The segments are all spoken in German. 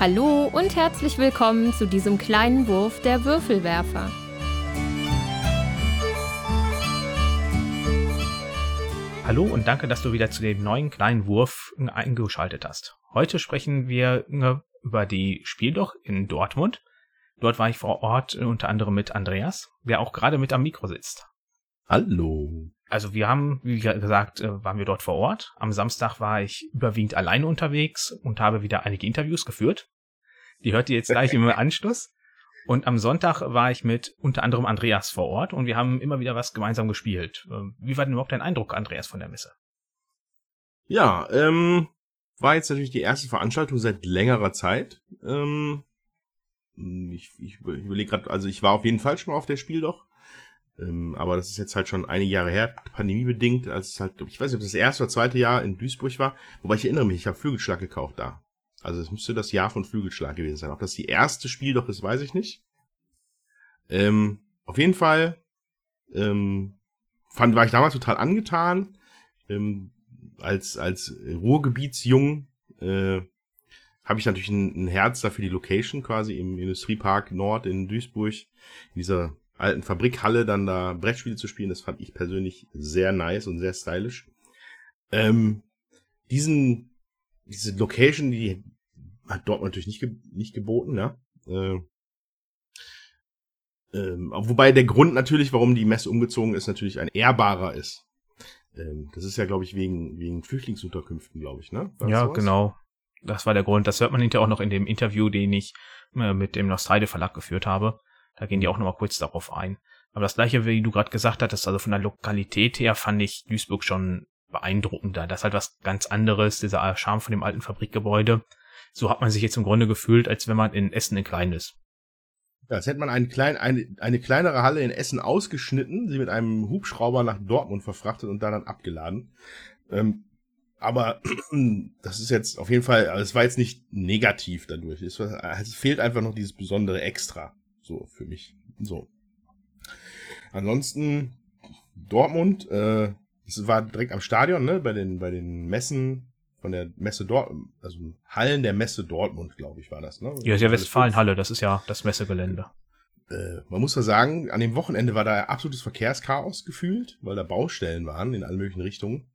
Hallo und herzlich willkommen zu diesem kleinen Wurf der Würfelwerfer. Hallo und danke, dass du wieder zu dem neuen kleinen Wurf eingeschaltet hast. Heute sprechen wir über die Spieldoch in Dortmund. Dort war ich vor Ort unter anderem mit Andreas, der auch gerade mit am Mikro sitzt. Hallo. Also wir haben, wie gesagt, äh, waren wir dort vor Ort. Am Samstag war ich überwiegend alleine unterwegs und habe wieder einige Interviews geführt. Die hört ihr jetzt gleich im Anschluss. Und am Sonntag war ich mit unter anderem Andreas vor Ort und wir haben immer wieder was gemeinsam gespielt. Ähm, wie war denn überhaupt dein Eindruck, Andreas, von der Messe? Ja, ähm, war jetzt natürlich die erste Veranstaltung seit längerer Zeit. Ähm, ich, ich, ich überlege gerade, also ich war auf jeden Fall schon mal auf der Spiel doch. Ähm, aber das ist jetzt halt schon einige Jahre her, pandemiebedingt, als es halt, ich weiß nicht, ob das erste oder zweite Jahr in Duisburg war, wobei ich erinnere mich, ich habe Flügelschlag gekauft da. Also es müsste das Jahr von Flügelschlag gewesen sein. Ob das die erste Spiel doch ist, weiß ich nicht. Ähm, auf jeden Fall ähm, fand, war ich damals total angetan. Ähm, als, als Ruhrgebietsjung äh, habe ich natürlich ein, ein Herz dafür die Location quasi im Industriepark Nord in Duisburg, in dieser alten Fabrikhalle dann da Brettspiele zu spielen. Das fand ich persönlich sehr nice und sehr stylisch. Ähm, diesen, diese Location, die hat dort natürlich nicht, ge nicht geboten, ja. Äh, ähm, wobei der Grund natürlich, warum die Messe umgezogen ist, natürlich ein ehrbarer ist. Ähm, das ist ja, glaube ich, wegen, wegen Flüchtlingsunterkünften, glaube ich, ne? War ja, genau. Das war der Grund. Das hört man hinterher auch noch in dem Interview, den ich äh, mit dem Nostalde Verlag geführt habe. Da gehen die auch nochmal kurz darauf ein. Aber das gleiche, wie du gerade gesagt hattest, also von der Lokalität her fand ich Duisburg schon beeindruckender. Das ist halt was ganz anderes, dieser Charme von dem alten Fabrikgebäude. So hat man sich jetzt im Grunde gefühlt, als wenn man in Essen in klein ist. Ja, als hätte man einen klein, eine, eine kleinere Halle in Essen ausgeschnitten, sie mit einem Hubschrauber nach Dortmund verfrachtet und da dann abgeladen. Ähm, aber das ist jetzt auf jeden Fall, also es war jetzt nicht negativ dadurch. Es, es fehlt einfach noch dieses besondere Extra. So für mich. So. Ansonsten Dortmund, äh, es war direkt am Stadion, ne, bei den, bei den Messen von der Messe Dortmund, also Hallen der Messe Dortmund, glaube ich, war das, ne? Ja, ist ja Westfalenhalle, das ist ja das Messegelände. Äh, man muss ja sagen, an dem Wochenende war da absolutes Verkehrschaos gefühlt, weil da Baustellen waren in allen möglichen Richtungen.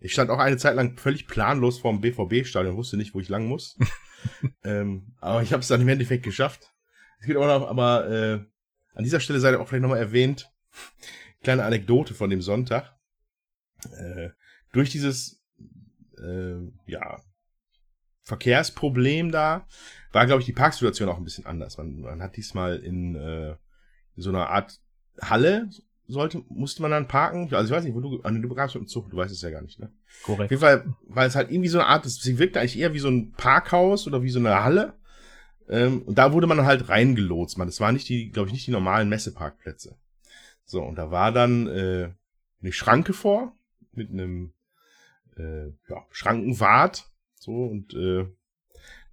Ich stand auch eine Zeit lang völlig planlos vorm BVB-Stadion, wusste nicht, wo ich lang muss. ähm, aber ich habe es dann im Endeffekt geschafft. Es geht auch noch, aber äh, an dieser Stelle sei auch vielleicht nochmal erwähnt, kleine Anekdote von dem Sonntag. Äh, durch dieses äh, ja, Verkehrsproblem da war, glaube ich, die Parksituation auch ein bisschen anders. Man, man hat diesmal in, äh, so einer Art Halle sollte, musste man dann parken. Also ich weiß nicht, wo du, du kamst mit dem Zug, du weißt es ja gar nicht, ne? Korrekt. Auf jeden Fall, weil es halt irgendwie so eine Art, sie wirkte eigentlich eher wie so ein Parkhaus oder wie so eine Halle. Ähm, und da wurde man halt reingelotst. Man, das waren nicht die, glaube ich, nicht die normalen Messeparkplätze. So, und da war dann äh, eine Schranke vor mit einem äh, ja, Schrankenwart. So, und äh,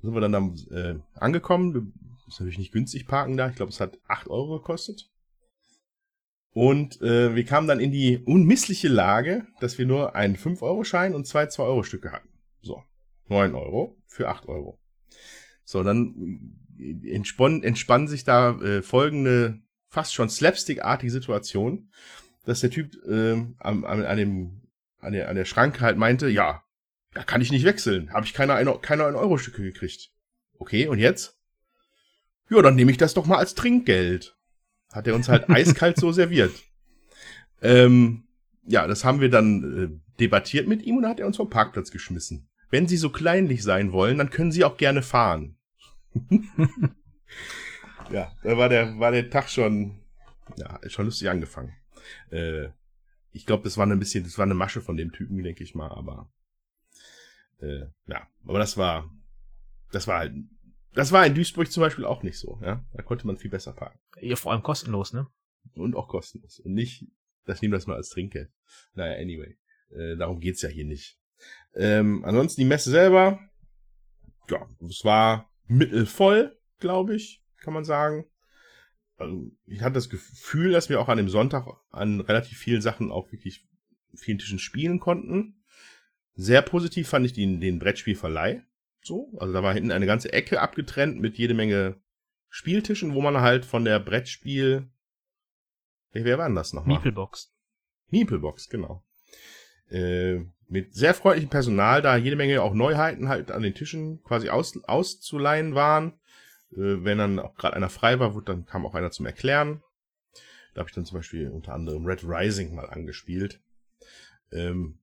sind wir dann da äh, angekommen. Ist natürlich nicht günstig parken da. Ich glaube, es hat acht Euro gekostet. Und äh, wir kamen dann in die unmissliche Lage, dass wir nur einen 5-Euro-Schein und zwei 2-Euro-Stücke hatten. So, 9 Euro für 8 Euro. So, dann äh, entspann, entspann sich da äh, folgende fast schon slapstick-artige Situation, dass der Typ äh, an, an, an, dem, an, der, an der Schranke halt meinte, ja, da kann ich nicht wechseln, habe ich keine, eine, keine 1-Euro-Stücke gekriegt. Okay, und jetzt? Ja, dann nehme ich das doch mal als Trinkgeld. Hat er uns halt eiskalt so serviert. Ähm, ja, das haben wir dann äh, debattiert mit ihm und dann hat er uns vom Parkplatz geschmissen. Wenn Sie so kleinlich sein wollen, dann können Sie auch gerne fahren. ja, da war der, war der Tag schon, ja, schon lustig angefangen. Äh, ich glaube, das war ein bisschen, das war eine Masche von dem Typen, denke ich mal, aber äh, ja, aber das war, das war halt, das war in Duisburg zum Beispiel auch nicht so, ja. Da konnte man viel besser parken. Ja, vor allem kostenlos, ne? Und auch kostenlos. Und nicht, das nehmen das mal als Trinkgeld. Naja, anyway. Äh, darum geht's ja hier nicht. Ähm, ansonsten die Messe selber, ja, es war mittelvoll, glaube ich, kann man sagen. Also ich hatte das Gefühl, dass wir auch an dem Sonntag an relativ vielen Sachen auch wirklich vielen Tischen spielen konnten. Sehr positiv fand ich den, den Brettspielverleih. So, also da war hinten eine ganze Ecke abgetrennt mit jede Menge Spieltischen, wo man halt von der Brettspiel. Wer war denn das nochmal? Meeplebox. Meeplebox, genau. Äh, mit sehr freundlichem Personal, da jede Menge auch Neuheiten halt an den Tischen quasi aus, auszuleihen waren. Äh, wenn dann auch gerade einer frei war, dann kam auch einer zum Erklären. Da habe ich dann zum Beispiel unter anderem Red Rising mal angespielt. Ähm,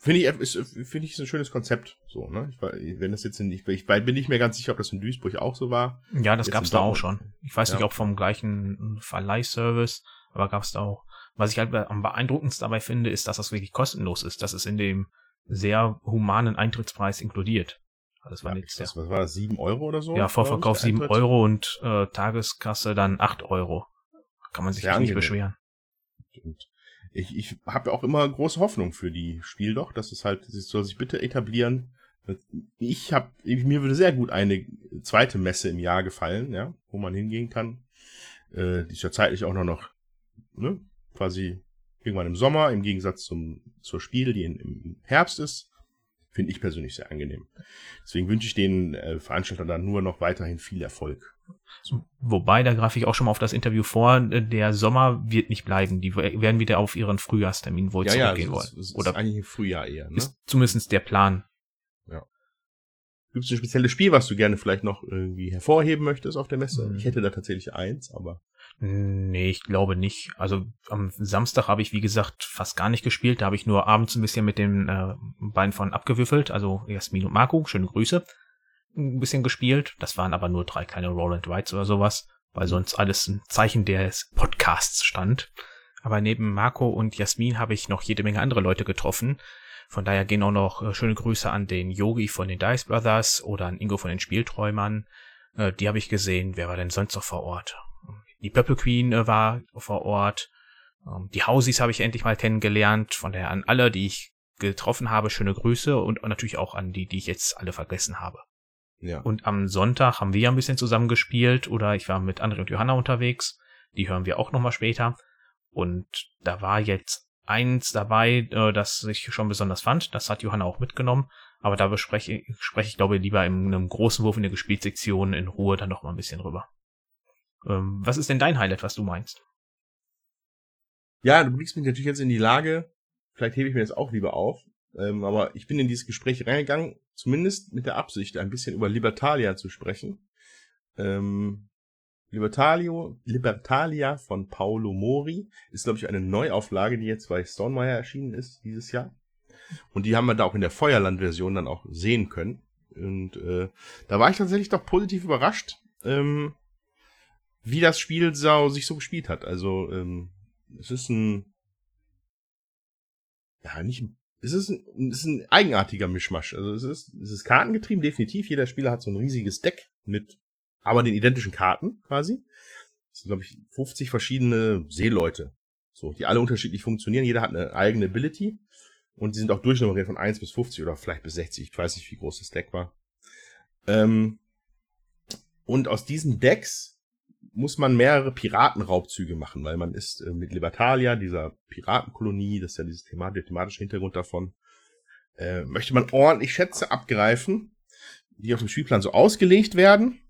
Finde ich, ist, finde ich, ist ein schönes Konzept, so, ne? Ich, wenn das jetzt nicht, ich bin nicht mehr ganz sicher, ob das in Duisburg auch so war. Ja, das gab es da auch schon. Ich weiß ja. nicht, ob vom gleichen Verleihservice, aber gab es da auch. Was ich halt am beeindruckendsten dabei finde, ist, dass das wirklich kostenlos ist. Das ist in dem sehr humanen Eintrittspreis inkludiert. Das war ja, nichts. Das, was war das, sieben Euro oder so? Ja, Vorverkauf sieben Euro und äh, Tageskasse dann acht Euro. Kann man sich nicht angenehm. beschweren. Und ich, ich habe auch immer große Hoffnung für die Spiel doch, dass es halt, es soll sich bitte etablieren. Ich habe, mir würde sehr gut eine zweite Messe im Jahr gefallen, ja, wo man hingehen kann. Äh, die ist ja zeitlich auch noch, noch ne, quasi irgendwann im Sommer, im Gegensatz zum, zur Spiel, die in, im Herbst ist. Finde ich persönlich sehr angenehm. Deswegen wünsche ich den äh, Veranstaltern dann nur noch weiterhin viel Erfolg. Wobei, da greife ich auch schon mal auf das Interview vor, der Sommer wird nicht bleiben. Die werden wieder auf ihren Frühjahrstermin wohl ja, zurückgehen ja, wollen. Ist, Oder ist eigentlich im Frühjahr eher. Ne? Ist zumindest der Plan. Ja. Gibt es ein spezielles Spiel, was du gerne vielleicht noch irgendwie hervorheben möchtest auf der Messe? Mhm. Ich hätte da tatsächlich eins, aber. Nee, ich glaube nicht. Also am Samstag habe ich, wie gesagt, fast gar nicht gespielt. Da habe ich nur abends ein bisschen mit den äh, beiden von abgewürfelt. Also Jasmin und Marco, schöne Grüße ein bisschen gespielt. Das waren aber nur drei kleine Roll Rides oder sowas, weil sonst alles ein Zeichen des Podcasts stand. Aber neben Marco und Jasmin habe ich noch jede Menge andere Leute getroffen. Von daher gehen auch noch äh, schöne Grüße an den Yogi von den Dice Brothers oder an Ingo von den Spielträumern. Äh, die habe ich gesehen. Wer war denn sonst noch vor Ort? Die Purple Queen äh, war vor Ort. Ähm, die Hausies habe ich endlich mal kennengelernt. Von daher an alle, die ich getroffen habe, schöne Grüße und natürlich auch an die, die ich jetzt alle vergessen habe. Ja. Und am Sonntag haben wir ja ein bisschen zusammen gespielt oder ich war mit André und Johanna unterwegs. Die hören wir auch nochmal später. Und da war jetzt eins dabei, äh, das ich schon besonders fand. Das hat Johanna auch mitgenommen. Aber da bespreche spreche ich, glaube ich, lieber in einem großen Wurf in der Gespielsektion in Ruhe dann noch mal ein bisschen drüber. Ähm, was ist denn dein Highlight, was du meinst? Ja, du bringst mich natürlich jetzt in die Lage, vielleicht hebe ich mir das auch lieber auf, ähm, aber ich bin in dieses Gespräch reingegangen, zumindest mit der Absicht, ein bisschen über Libertalia zu sprechen. Ähm, Libertalio, Libertalia von Paolo Mori ist, glaube ich, eine Neuauflage, die jetzt bei Stonemeyer erschienen ist dieses Jahr. Und die haben wir da auch in der Feuerland-Version dann auch sehen können. Und äh, da war ich tatsächlich doch positiv überrascht, ähm, wie das Spiel so, sich so gespielt hat. Also ähm, es ist ein ja nicht es ist ein, es ist ein eigenartiger Mischmasch. Also es ist, es ist kartengetrieben, definitiv. Jeder Spieler hat so ein riesiges Deck mit aber den identischen Karten quasi. Das sind, glaube ich, 50 verschiedene Seeleute. So, die alle unterschiedlich funktionieren. Jeder hat eine eigene Ability. Und die sind auch durchnummeriert von 1 bis 50 oder vielleicht bis 60. Ich weiß nicht, wie groß das Deck war. Ähm, und aus diesen Decks muss man mehrere Piratenraubzüge machen, weil man ist äh, mit Libertalia, dieser Piratenkolonie, das ist ja dieses thematische, thematische Hintergrund davon, äh, möchte man ordentlich Schätze abgreifen, die auf dem Spielplan so ausgelegt werden.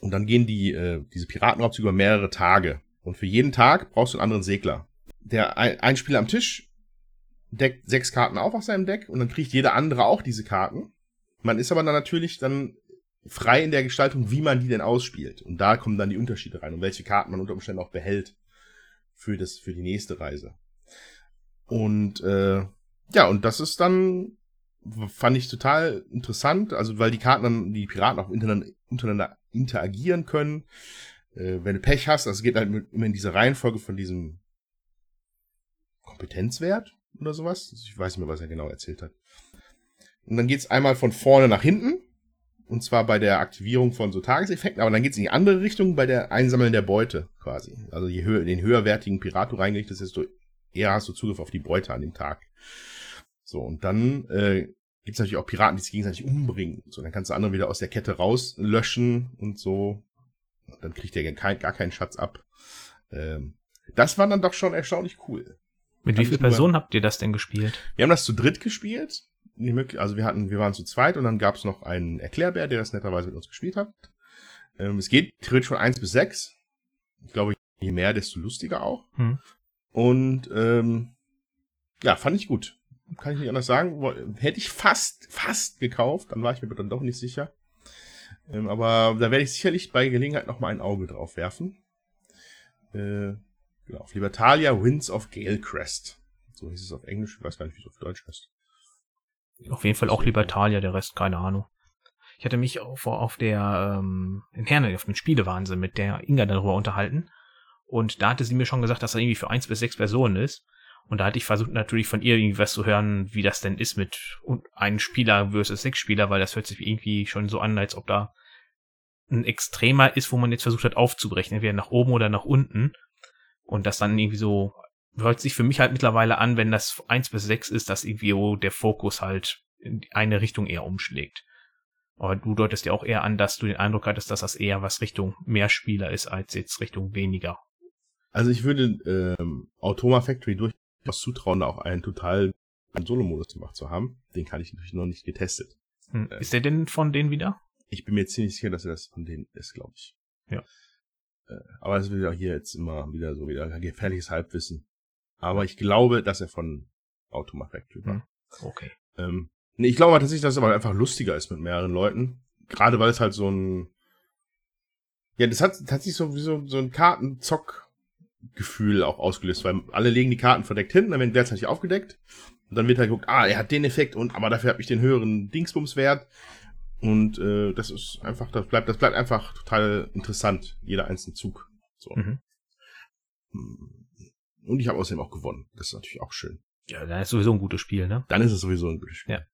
Und dann gehen die, äh, diese Piratenraubzüge über mehrere Tage. Und für jeden Tag brauchst du einen anderen Segler. Der ein, ein Spieler am Tisch deckt sechs Karten auf aus seinem Deck und dann kriegt jeder andere auch diese Karten. Man ist aber dann natürlich dann frei in der Gestaltung, wie man die denn ausspielt. Und da kommen dann die Unterschiede rein und welche Karten man unter Umständen auch behält für das für die nächste Reise. Und äh, ja, und das ist dann fand ich total interessant, also weil die Karten dann die Piraten auch untereinander, untereinander interagieren können. Äh, wenn du Pech hast, also geht halt immer in diese Reihenfolge von diesem Kompetenzwert oder sowas. Ich weiß nicht mehr, was er genau erzählt hat. Und dann geht's einmal von vorne nach hinten und zwar bei der Aktivierung von so Tageseffekten, aber dann geht es in die andere Richtung bei der Einsammeln der Beute quasi. Also je höher, den höherwertigen Pirat du reingerichtet desto eher hast du Zugriff auf die Beute an dem Tag. So, und dann äh, gibt es natürlich auch Piraten, die sich gegenseitig umbringen. So, dann kannst du andere wieder aus der Kette rauslöschen und so. Dann kriegt der kein, gar keinen Schatz ab. Ähm, das war dann doch schon erstaunlich cool. Mit wie vielen Personen habt ihr das denn gespielt? Wir haben das zu dritt gespielt. Die Möglichkeit, also wir hatten, wir waren zu zweit und dann gab es noch einen Erklärbär, der das netterweise mit uns gespielt hat. Ähm, es geht theoretisch von eins bis sechs. Ich glaube, je mehr, desto lustiger auch. Hm. Und ähm, ja, fand ich gut. Kann ich nicht anders sagen. Hätte ich fast, fast gekauft, dann war ich mir dann doch nicht sicher. Ähm, aber da werde ich sicherlich bei Gelegenheit noch mal ein Auge drauf werfen. Äh, genau, auf Libertalia Winds of Galecrest. So hieß es auf Englisch, ich weiß gar nicht, wie es auf Deutsch heißt. Auf jeden Fall auch Libertalia, der Rest keine Ahnung. Ich hatte mich auf, auf der ähm, in Herne auf dem Spielewahnsinn mit der Inga darüber unterhalten. Und da hatte sie mir schon gesagt, dass er irgendwie für eins bis sechs Personen ist. Und da hatte ich versucht natürlich von ihr irgendwie was zu hören, wie das denn ist mit einem Spieler versus sechs Spieler, weil das hört sich irgendwie schon so an, als ob da ein Extremer ist, wo man jetzt versucht hat aufzubrechen, entweder nach oben oder nach unten. Und das dann irgendwie so hört sich für mich halt mittlerweile an, wenn das eins bis sechs ist, dass irgendwie der Fokus halt in eine Richtung eher umschlägt. Aber du deutest ja auch eher an, dass du den Eindruck hattest, dass das eher was Richtung mehr Spieler ist, als jetzt Richtung weniger. Also ich würde ähm, Automa Factory durchaus zutrauen, da auch einen total einen Solo-Modus gemacht zu haben. Den kann ich natürlich noch nicht getestet. Hm. Äh. Ist der denn von denen wieder? Ich bin mir ziemlich sicher, dass er das von denen ist, glaube ich. Ja. Äh, aber das wird auch hier jetzt immer wieder so wieder gefährliches Halbwissen. Aber ich glaube, dass er von Automa Factory war. Hm. Okay. Ähm, nee, ich glaube tatsächlich, dass es aber einfach lustiger ist mit mehreren Leuten. Gerade weil es halt so ein. Ja, das hat tatsächlich so wie so, so ein Kartenzock-Gefühl auch ausgelöst, weil alle legen die Karten verdeckt hin, dann werden gleichzeitig aufgedeckt. Und dann wird halt geguckt, ah, er hat den Effekt und aber dafür habe ich den höheren Dingsbumswert. Und äh, das ist einfach, das bleibt, das bleibt einfach total interessant, jeder einzelne Zug. So. Mhm. Und ich habe außerdem auch gewonnen. Das ist natürlich auch schön. Ja, dann ist sowieso ein gutes Spiel, ne? Dann ist es sowieso ein gutes Spiel. Ja.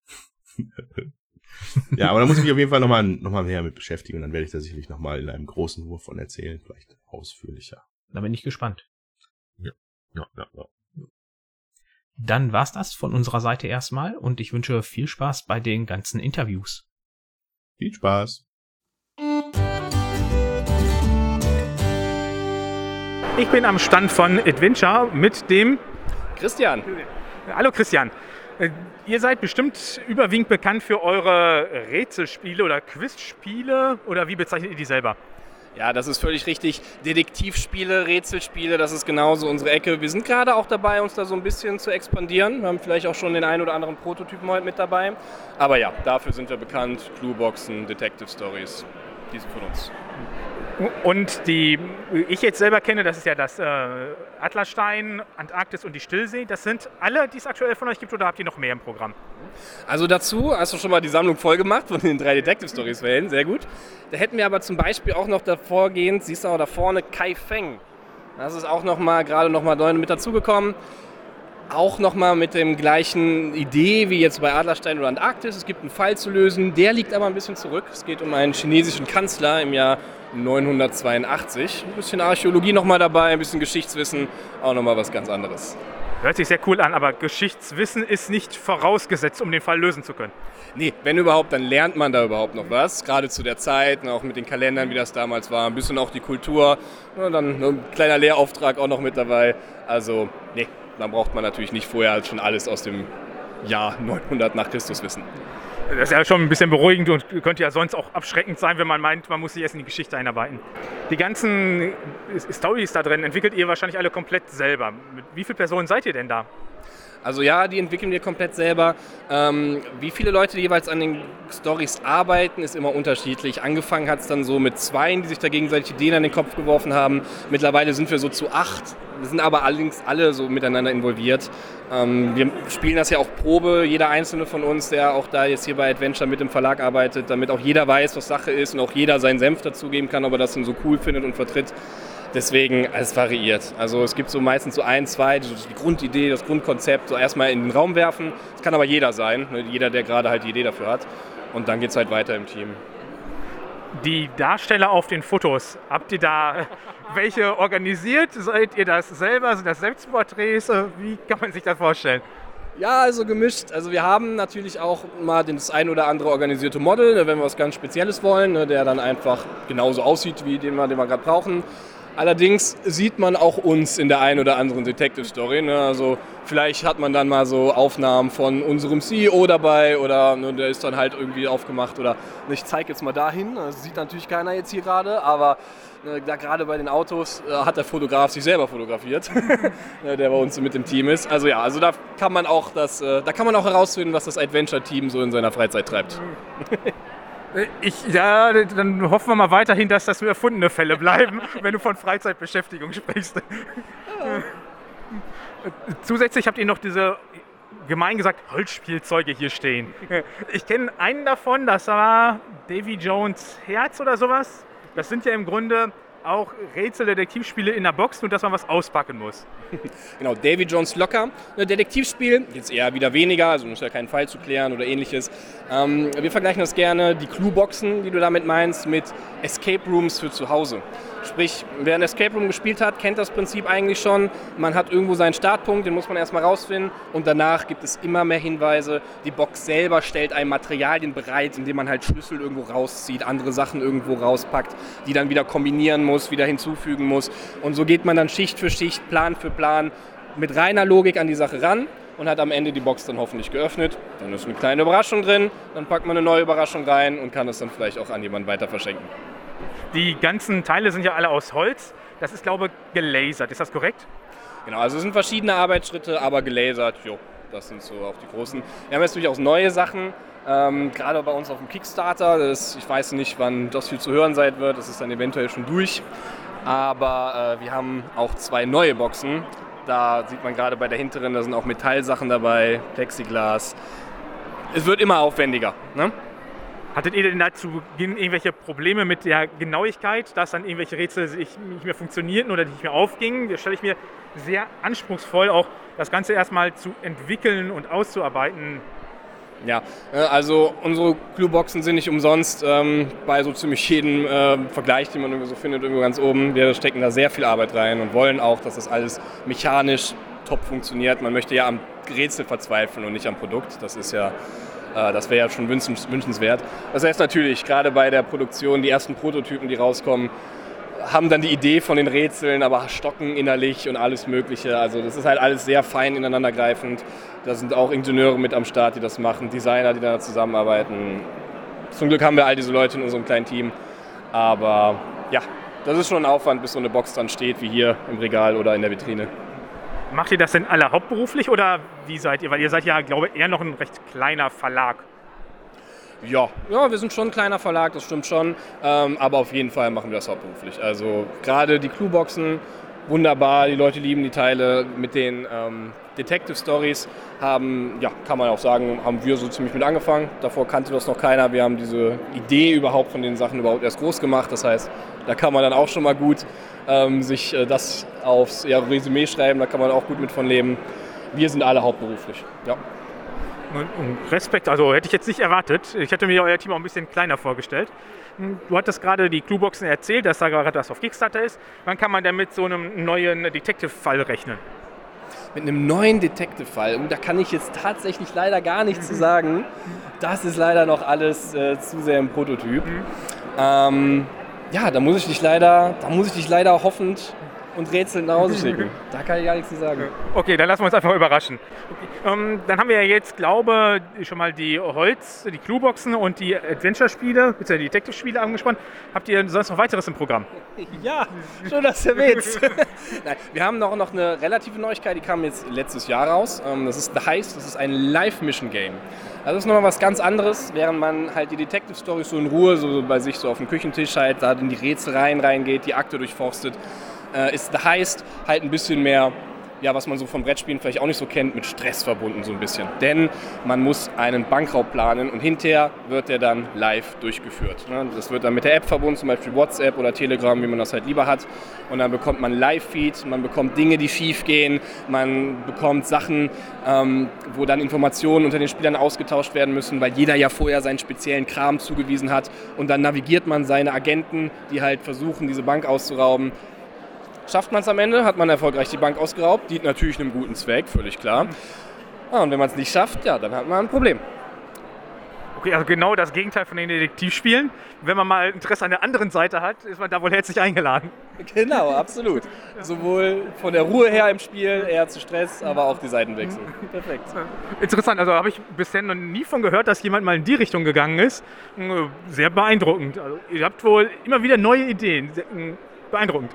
ja, aber da muss ich mich auf jeden Fall nochmal noch mal mehr mit beschäftigen und dann werde ich da sicherlich nochmal in einem großen Wurf von erzählen, vielleicht ausführlicher. Da bin ich gespannt. Ja, ja, ja. Dann war's das von unserer Seite erstmal und ich wünsche viel Spaß bei den ganzen Interviews. Viel Spaß. Ich bin am Stand von Adventure mit dem. Christian, Hallo Christian. Äh, Ihr seid bestimmt überwiegend bekannt für eure Rätselspiele oder Quizspiele oder wie bezeichnet ihr die selber? ja, das ist völlig richtig. Detektivspiele, Rätselspiele, das ist genauso unsere Ecke. Wir sind gerade auch dabei, uns da so ein bisschen zu expandieren. Wir haben vielleicht auch schon den einen oder anderen Prototypen heute mit dabei. Aber ja, dafür sind wir bekannt. Clueboxen, Detective Stories, diese von uns. Und die ich jetzt selber kenne, das ist ja das äh, Atlasstein, Antarktis und die Stillsee. Das sind alle, die es aktuell von euch gibt oder habt ihr noch mehr im Programm? Also dazu hast du schon mal die Sammlung voll gemacht von den drei Detective Stories Wellen, sehr gut. Da hätten wir aber zum Beispiel auch noch davorgehend, siehst du auch da vorne, Kai Feng. Das ist auch noch mal gerade noch mal neu mit dazugekommen. Auch noch mal mit dem gleichen Idee wie jetzt bei Adlerstein oder Antarktis. Es gibt einen Fall zu lösen, der liegt aber ein bisschen zurück. Es geht um einen chinesischen Kanzler im Jahr 982. Ein bisschen Archäologie noch mal dabei, ein bisschen Geschichtswissen, auch noch mal was ganz anderes. Hört sich sehr cool an, aber Geschichtswissen ist nicht vorausgesetzt, um den Fall lösen zu können. Nee, wenn überhaupt, dann lernt man da überhaupt noch was. Gerade zu der Zeit, ne, auch mit den Kalendern, wie das damals war. Ein bisschen auch die Kultur. Und dann ein kleiner Lehrauftrag auch noch mit dabei. Also, nee, dann braucht man natürlich nicht vorher schon alles aus dem Jahr 900 nach Christus wissen. Das ist ja schon ein bisschen beruhigend und könnte ja sonst auch abschreckend sein, wenn man meint, man muss sich erst in die Geschichte einarbeiten. Die ganzen Stories da drin entwickelt ihr wahrscheinlich alle komplett selber. Mit wie vielen Personen seid ihr denn da? Also ja, die entwickeln wir komplett selber. Ähm, wie viele Leute jeweils an den Stories arbeiten, ist immer unterschiedlich. Angefangen hat es dann so mit zweien, die sich da gegenseitig Ideen an den Kopf geworfen haben. Mittlerweile sind wir so zu acht. Wir sind aber allerdings alle so miteinander involviert. Ähm, wir spielen das ja auch Probe, jeder einzelne von uns, der auch da jetzt hier bei Adventure mit im Verlag arbeitet, damit auch jeder weiß, was Sache ist und auch jeder seinen Senf dazugeben kann, ob er das denn so cool findet und vertritt. Deswegen, es variiert. Also es gibt so meistens so ein, zwei, die, die Grundidee, das Grundkonzept so erstmal in den Raum werfen. Es kann aber jeder sein, ne? jeder, der gerade halt die Idee dafür hat. Und dann geht es halt weiter im Team. Die Darsteller auf den Fotos, habt ihr da welche organisiert? Seid ihr das selber? Sind das Selbstporträts? Äh, Wie kann man sich das vorstellen? Ja, also gemischt. Also wir haben natürlich auch mal das ein oder andere organisierte Model, ne, wenn wir was ganz Spezielles wollen, ne, der dann einfach genauso aussieht wie den den wir gerade brauchen. Allerdings sieht man auch uns in der einen oder anderen Detective Story. Ne? Also vielleicht hat man dann mal so Aufnahmen von unserem CEO dabei oder ne, der ist dann halt irgendwie aufgemacht oder ne, ich zeige jetzt mal dahin. Das sieht natürlich keiner jetzt hier gerade, aber ne, da gerade bei den Autos äh, hat der Fotograf sich selber fotografiert, ne, der bei uns mit dem Team ist. Also ja, also da kann man auch das, äh, da kann man auch herausfinden, was das Adventure Team so in seiner Freizeit treibt. Ich, ja, dann hoffen wir mal weiterhin, dass das nur erfundene Fälle bleiben, wenn du von Freizeitbeschäftigung sprichst. Zusätzlich habt ihr noch diese, gemein gesagt, Holzspielzeuge hier stehen. Ich kenne einen davon, das war Davy Jones Herz oder sowas. Das sind ja im Grunde auch Rätsel-Detektivspiele in der Box, nur dass man was auspacken muss. Genau, Davy Jones Locker, ein Detektivspiel, jetzt eher wieder weniger, also muss ja keinen Fall zu klären oder ähnliches. Ähm, wir vergleichen das gerne, die Clue-Boxen, die du damit meinst, mit Escape Rooms für zu Hause. Sprich, wer ein Escape Room gespielt hat, kennt das Prinzip eigentlich schon. Man hat irgendwo seinen Startpunkt, den muss man erstmal rausfinden und danach gibt es immer mehr Hinweise. Die Box selber stellt einem Materialien bereit, indem man halt Schlüssel irgendwo rauszieht, andere Sachen irgendwo rauspackt, die dann wieder kombinieren muss, wieder hinzufügen muss. Und so geht man dann Schicht für Schicht, Plan für Plan mit reiner Logik an die Sache ran und hat am Ende die Box dann hoffentlich geöffnet. Dann ist eine kleine Überraschung drin, dann packt man eine neue Überraschung rein und kann es dann vielleicht auch an jemanden weiter verschenken. Die ganzen Teile sind ja alle aus Holz. Das ist, glaube ich, gelasert. Ist das korrekt? Genau, also es sind verschiedene Arbeitsschritte, aber gelasert, jo, das sind so auch die großen. Wir haben jetzt durchaus neue Sachen, ähm, gerade bei uns auf dem Kickstarter. Das, ich weiß nicht, wann das viel zu hören sein wird, das ist dann eventuell schon durch. Aber äh, wir haben auch zwei neue Boxen. Da sieht man gerade bei der hinteren, da sind auch Metallsachen dabei, Plexiglas. Es wird immer aufwendiger. Ne? Hattet ihr denn dazu irgendwelche Probleme mit der Genauigkeit, dass dann irgendwelche Rätsel nicht mehr funktionierten oder nicht mehr aufgingen? Das stelle ich mir sehr anspruchsvoll, auch das Ganze erstmal zu entwickeln und auszuarbeiten. Ja, äh, also unsere Clueboxen sind nicht umsonst ähm, bei so ziemlich jedem äh, Vergleich, den man irgendwie so findet, irgendwo ganz oben. Wir stecken da sehr viel Arbeit rein und wollen auch, dass das alles mechanisch top funktioniert. Man möchte ja am Rätsel verzweifeln und nicht am Produkt. Das ist ja das wäre ja schon wünschenswert. Das heißt natürlich, gerade bei der Produktion, die ersten Prototypen, die rauskommen, haben dann die Idee von den Rätseln, aber stocken innerlich und alles Mögliche. Also das ist halt alles sehr fein ineinandergreifend. Da sind auch Ingenieure mit am Start, die das machen, Designer, die da zusammenarbeiten. Zum Glück haben wir all diese Leute in unserem kleinen Team. Aber ja, das ist schon ein Aufwand, bis so eine Box dann steht, wie hier im Regal oder in der Vitrine. Macht ihr das denn alle hauptberuflich oder wie seid ihr? Weil ihr seid ja, glaube ich, eher noch ein recht kleiner Verlag. Ja, ja, wir sind schon ein kleiner Verlag, das stimmt schon. Ähm, aber auf jeden Fall machen wir das hauptberuflich. Also gerade die Clueboxen, wunderbar, die Leute lieben die Teile. Mit den ähm, Detective Stories haben, ja, kann man auch sagen, haben wir so ziemlich mit angefangen. Davor kannte das noch keiner. Wir haben diese Idee überhaupt von den Sachen überhaupt erst groß gemacht. Das heißt, da kann man dann auch schon mal gut ähm, sich äh, das aufs ja, Resümee schreiben, da kann man auch gut mit von leben. Wir sind alle hauptberuflich. Ja. Respekt, also hätte ich jetzt nicht erwartet. Ich hätte mir euer Team auch ein bisschen kleiner vorgestellt. Hm, du hattest gerade die Clueboxen erzählt, dass da gerade was auf Kickstarter ist. Wann kann man denn mit so einem neuen Detective-Fall rechnen? Mit einem neuen Detective-Fall, da kann ich jetzt tatsächlich leider gar nichts zu sagen. Das ist leider noch alles äh, zu sehr im Prototyp. Mhm. Ähm, ja, da muss ich dich leider, da muss ich dich leider hoffend und rätselnd nach Hause schicken. Da kann ich gar nichts zu sagen. Okay, dann lassen wir uns einfach überraschen. Okay. Ähm, dann haben wir ja jetzt, glaube ich, schon mal die Holz, die Clueboxen und die Adventure-Spiele, bzw. die Detective-Spiele angespannt. Habt ihr sonst noch weiteres im Programm? Ja, schön, dass du erwähnst. Nein, wir haben noch, noch eine relative Neuigkeit, die kam jetzt letztes Jahr raus. Ähm, das ist The Heist, das ist ein Live-Mission-Game. Das ist nochmal was ganz anderes, während man halt die Detective Stories so in Ruhe, so bei sich so auf dem Küchentisch halt, da in die Rätsel rein reingeht, die Akte durchforstet, äh, ist The Heist halt ein bisschen mehr ja, was man so vom Brettspielen vielleicht auch nicht so kennt, mit Stress verbunden so ein bisschen. Denn man muss einen Bankraub planen und hinterher wird der dann live durchgeführt. Ne? Das wird dann mit der App verbunden, zum Beispiel WhatsApp oder Telegram, wie man das halt lieber hat. Und dann bekommt man Live-Feed, man bekommt Dinge, die schief gehen, man bekommt Sachen, ähm, wo dann Informationen unter den Spielern ausgetauscht werden müssen, weil jeder ja vorher seinen speziellen Kram zugewiesen hat. Und dann navigiert man seine Agenten, die halt versuchen, diese Bank auszurauben, Schafft man es am Ende, hat man erfolgreich die Bank ausgeraubt, dient natürlich einem guten Zweck, völlig klar. Ja, und wenn man es nicht schafft, ja, dann hat man ein Problem. Okay, also genau das Gegenteil von den Detektivspielen. Wenn man mal Interesse an der anderen Seite hat, ist man da wohl herzlich eingeladen. Genau, absolut. Sowohl von der Ruhe her im Spiel, eher zu Stress, aber auch die Seitenwechsel. Perfekt. Interessant, also habe ich bisher noch nie von gehört, dass jemand mal in die Richtung gegangen ist. Äh, Sehr beeindruckend. Also ihr habt wohl immer wieder neue Ideen. Äh, Beeindruckend.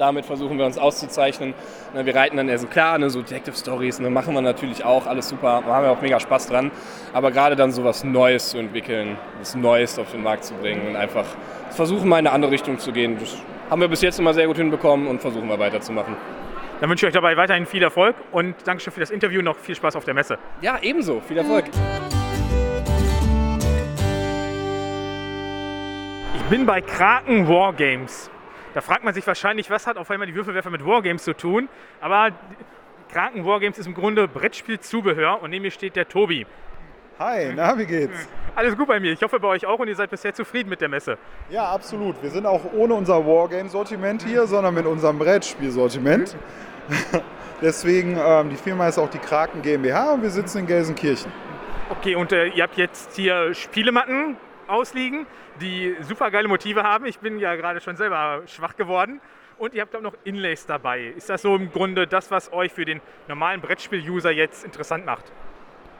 Damit versuchen wir uns auszuzeichnen. Na, Wir reiten dann, also klar, ne, so Detective Stories ne, machen wir natürlich auch, alles super, da haben wir auch mega Spaß dran. Aber gerade dann so was Neues zu entwickeln, was Neues auf den Markt zu bringen und einfach versuchen, mal in eine andere Richtung zu gehen, das haben wir bis jetzt immer sehr gut hinbekommen und versuchen wir weiterzumachen. Dann wünsche ich euch dabei weiterhin viel Erfolg und Dankeschön für das Interview. Noch viel Spaß auf der Messe. Ja, ebenso. Viel Erfolg. Ich bin bei Kraken Wargames. Da fragt man sich wahrscheinlich, was hat auf einmal die Würfelwerfer mit Wargames zu tun? Aber Kraken Wargames ist im Grunde Brettspielzubehör und neben mir steht der Tobi. Hi, na, wie geht's? Alles gut bei mir. Ich hoffe bei euch auch und ihr seid bisher zufrieden mit der Messe. Ja, absolut. Wir sind auch ohne unser Wargame-Sortiment hier, sondern mit unserem Brettspielsortiment. Deswegen, ähm, die Firma ist auch die Kraken GmbH und wir sitzen in Gelsenkirchen. Okay, und äh, ihr habt jetzt hier Spielematten ausliegen, die super geile Motive haben. Ich bin ja gerade schon selber schwach geworden. Und ihr habt auch noch Inlays dabei. Ist das so im Grunde das, was euch für den normalen Brettspiel-User jetzt interessant macht?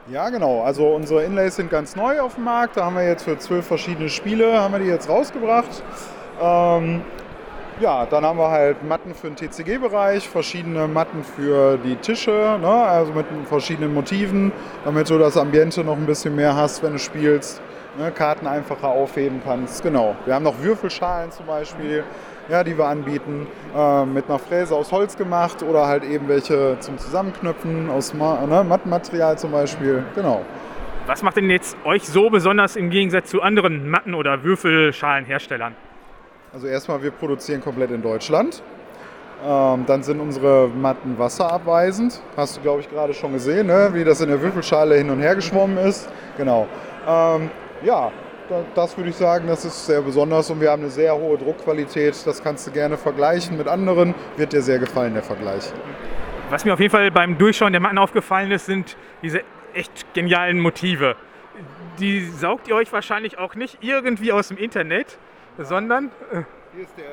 Ja, genau. Also unsere Inlays sind ganz neu auf dem Markt. Da haben wir jetzt für zwölf verschiedene Spiele, haben wir die jetzt rausgebracht. Ähm, ja, dann haben wir halt Matten für den TCG-Bereich, verschiedene Matten für die Tische, ne? also mit verschiedenen Motiven, damit du das Ambiente noch ein bisschen mehr hast, wenn du spielst. Ne? Karten einfacher aufheben kannst. Genau. Wir haben noch Würfelschalen zum Beispiel, ja, die wir anbieten, äh, mit einer Fräse aus Holz gemacht oder halt eben welche zum Zusammenknüpfen aus ne? Mattenmaterial zum Beispiel. Genau. Was macht denn jetzt euch so besonders im Gegensatz zu anderen Matten- oder Würfelschalenherstellern? Also erstmal, wir produzieren komplett in Deutschland. Ähm, dann sind unsere Matten wasserabweisend. Hast du, glaube ich, gerade schon gesehen, ne? wie das in der Würfelschale hin und her geschwommen ist. Genau. Ähm, ja, da- das würde ich sagen, das ist sehr besonders und wir haben eine sehr hohe Druckqualität. Das kannst du gerne vergleichen mit anderen. Wird dir sehr gefallen, der Vergleich. Was mir auf jeden Fall beim Durchschauen der Matten aufgefallen ist, sind diese echt genialen Motive. Die saugt ihr euch wahrscheinlich auch nicht irgendwie aus dem Internet, sondern äh, Hier ist der,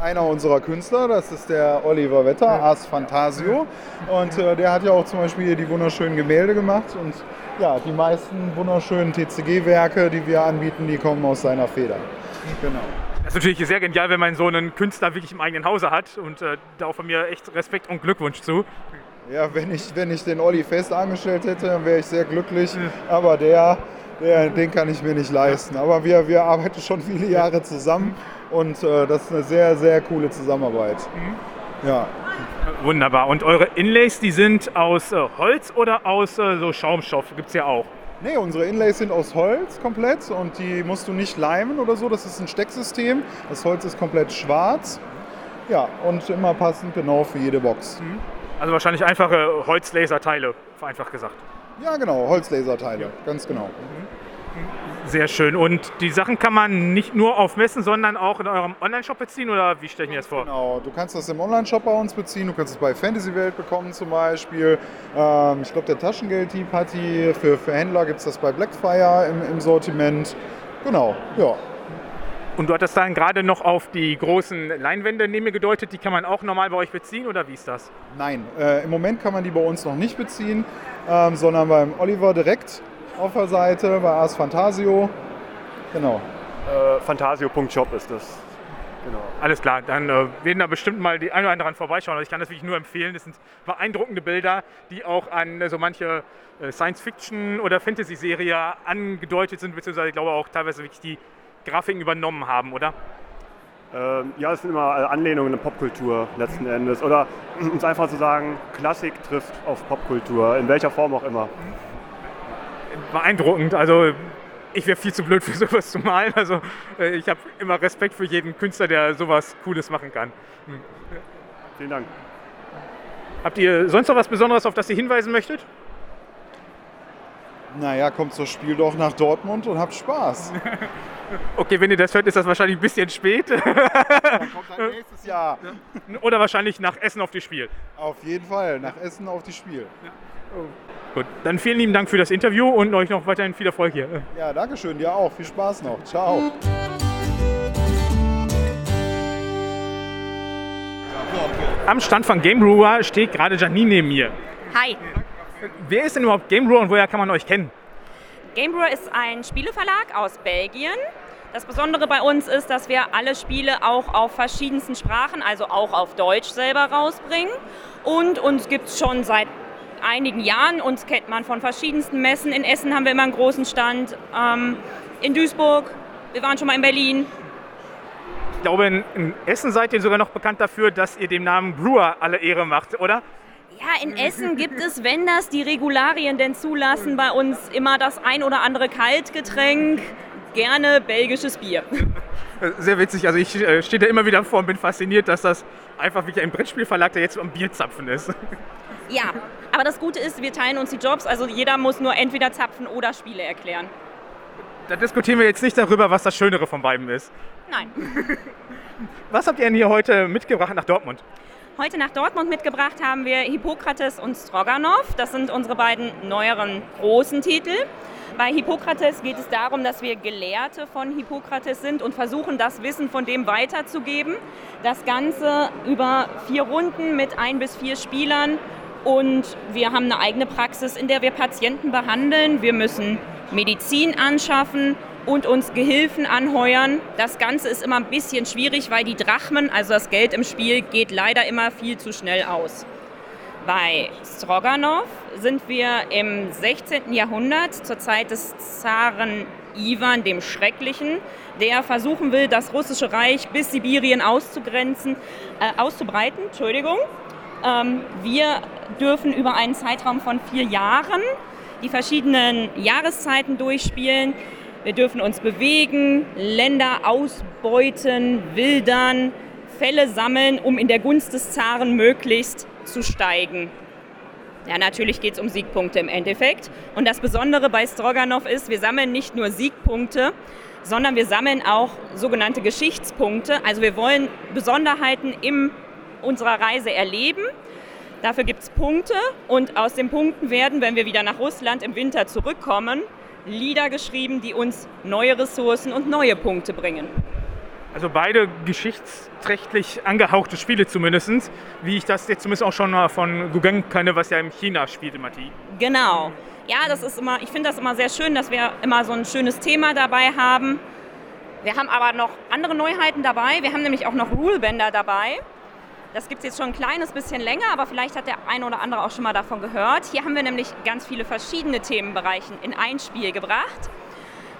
einer, unserer Künstler, das ist der Oliver Wetter, Ars Fantasio. Und äh, der hat ja auch zum Beispiel hier die wunderschönen Gemälde gemacht. Und ja, die meisten wunderschönen TCG-Werke, die wir anbieten, die kommen aus seiner Feder. Genau. das ist natürlich sehr genial, wenn man so einen Künstler wirklich im eigenen Hause hat. Und äh, da auch von mir echt Respekt und Glückwunsch zu. Ja, wenn ich, wenn ich den Olli fest angestellt hätte, dann wäre ich sehr glücklich. Aber der, der, den kann ich mir nicht leisten. Aber wir, wir arbeiten schon viele Jahre zusammen und äh, das ist eine sehr, sehr coole Zusammenarbeit. Ja. Wunderbar. Und eure Inlays, die sind aus äh, Holz oder aus äh, so Schaumstoff? Gibt es ja auch. Nee, unsere Inlays sind aus Holz komplett und die musst du nicht leimen oder so. Das ist ein Stecksystem. Das Holz ist komplett schwarz. Ja, und immer passend genau für jede Box. Also wahrscheinlich einfache Holzlaserteile, vereinfacht gesagt. Ja, genau, Holzlaserteile, ganz genau. Sehr schön. Und die Sachen kann man nicht nur auf Messen, sondern auch in eurem Online-Shop beziehen oder wie stelle ich mir das vor? Genau, du kannst das im Online-Shop bei uns beziehen, du kannst es bei Fantasy Welt bekommen zum Beispiel. Ähm, ich glaube, der Taschengeld-Dieb hat die, für, für Händler gibt es das bei Blackfire im, im Sortiment. Genau, ja. Und du hattest dann gerade noch auf die großen Leinwände neben mir gedeutet, die kann man auch normal bei euch beziehen oder wie ist das? Nein, äh, im Moment kann man die bei uns noch nicht beziehen, ähm, sondern beim Oliver direkt auf der Seite, bei Ars Fantasio. Genau. Äh, Fantasio.shop ist das. Genau. Alles klar, dann äh, werden da bestimmt mal die ein oder anderen vorbeischauen. Also ich kann das wirklich nur empfehlen. Das sind beeindruckende Bilder, die auch an äh, so manche äh, Science-Fiction- oder Fantasy-Serie angedeutet sind, beziehungsweise ich glaube auch teilweise wirklich die Grafiken übernommen haben, oder? Ähm, ja, es sind immer äh, Anlehnungen an Popkultur letzten Endes. Oder um es einfach zu sagen, Klassik trifft auf Popkultur, in welcher Form auch immer. Beeindruckend. Also ich wäre viel zu blöd für sowas zu malen. Also äh, ich habe immer Respekt für jeden Künstler, der sowas Cooles machen kann. Vielen Dank. Habt ihr sonst noch was Besonderes, auf das ihr hinweisen möchtet? Naja, kommt das Spiel doch nach Dortmund und habt Spaß. Okay, wenn ihr das hört, ist das wahrscheinlich ein bisschen spät. Dann kommt dann nächstes Jahr. Oder wahrscheinlich nach Essen auf die Spiel. Auf jeden Fall, nach Essen auf die Spiel. Gut, dann vielen lieben Dank für das Interview und euch noch weiterhin viel Erfolg hier. Ja, danke schön, dir auch. Viel Spaß noch. Ciao. Am Stand von Game Brewer steht gerade Janine neben mir. Hi. Wer ist denn überhaupt Game Brewer und woher kann man euch kennen? Game Brewer ist ein Spieleverlag aus Belgien. Das Besondere bei uns ist, dass wir alle Spiele auch auf verschiedensten Sprachen, also auch auf Deutsch selber rausbringen. Und uns gibt es schon seit einigen Jahren. Uns kennt man von verschiedensten Messen. In Essen haben wir immer einen großen Stand. Ähm, in Duisburg. Wir waren schon mal in Berlin. Ich glaube, in, in Essen seid ihr sogar noch bekannt dafür, dass ihr dem Namen Brewer alle Ehre macht, oder? Ja, in Essen gibt es, wenn das die Regularien denn zulassen, bei uns immer das ein oder andere Kaltgetränk, gerne belgisches Bier. Sehr witzig. Also ich äh, stehe da immer wieder vor und bin fasziniert, dass das einfach wie ein Brettspielverlag, der jetzt am Bierzapfen ist. Ja, aber das Gute ist, wir teilen uns die Jobs, also jeder muss nur entweder zapfen oder Spiele erklären. Da diskutieren wir jetzt nicht darüber, was das Schönere von beiden ist. Nein. Was habt ihr denn hier heute mitgebracht nach Dortmund? Heute nach Dortmund mitgebracht haben wir Hippokrates und Stroganov. Das sind unsere beiden neueren großen Titel. Bei Hippokrates geht es darum, dass wir Gelehrte von Hippokrates sind und versuchen, das Wissen von dem weiterzugeben. Das Ganze über vier Runden mit ein bis vier Spielern. Und wir haben eine eigene Praxis, in der wir Patienten behandeln. Wir müssen Medizin anschaffen und uns Gehilfen anheuern. Das Ganze ist immer ein bisschen schwierig, weil die Drachmen, also das Geld im Spiel, geht leider immer viel zu schnell aus. Bei Stroganov sind wir im 16. Jahrhundert zur Zeit des Zaren Ivan dem Schrecklichen, der versuchen will, das russische Reich bis Sibirien auszugrenzen, äh, auszubreiten. Entschuldigung. Ähm, wir dürfen über einen Zeitraum von vier Jahren die verschiedenen Jahreszeiten durchspielen. Wir dürfen uns bewegen, Länder ausbeuten, wildern, Fälle sammeln, um in der Gunst des Zaren möglichst zu steigen. Ja, natürlich geht es um Siegpunkte im Endeffekt. Und das Besondere bei Stroganov ist, wir sammeln nicht nur Siegpunkte, sondern wir sammeln auch sogenannte Geschichtspunkte. Also wir wollen Besonderheiten in unserer Reise erleben. Dafür gibt es Punkte und aus den Punkten werden, wenn wir wieder nach Russland im Winter zurückkommen, Lieder geschrieben, die uns neue Ressourcen und neue Punkte bringen. Also beide geschichtsträchtig angehauchte Spiele zumindest, wie ich das jetzt zumindest auch schon mal von Gugeng kenne, was ja im China spielt, Matti. Genau. Ja, das ist immer, ich finde das immer sehr schön, dass wir immer so ein schönes Thema dabei haben. Wir haben aber noch andere Neuheiten dabei. Wir haben nämlich auch noch Rulebänder dabei. Das gibt es jetzt schon ein kleines bisschen länger, aber vielleicht hat der eine oder andere auch schon mal davon gehört. Hier haben wir nämlich ganz viele verschiedene Themenbereiche in ein Spiel gebracht.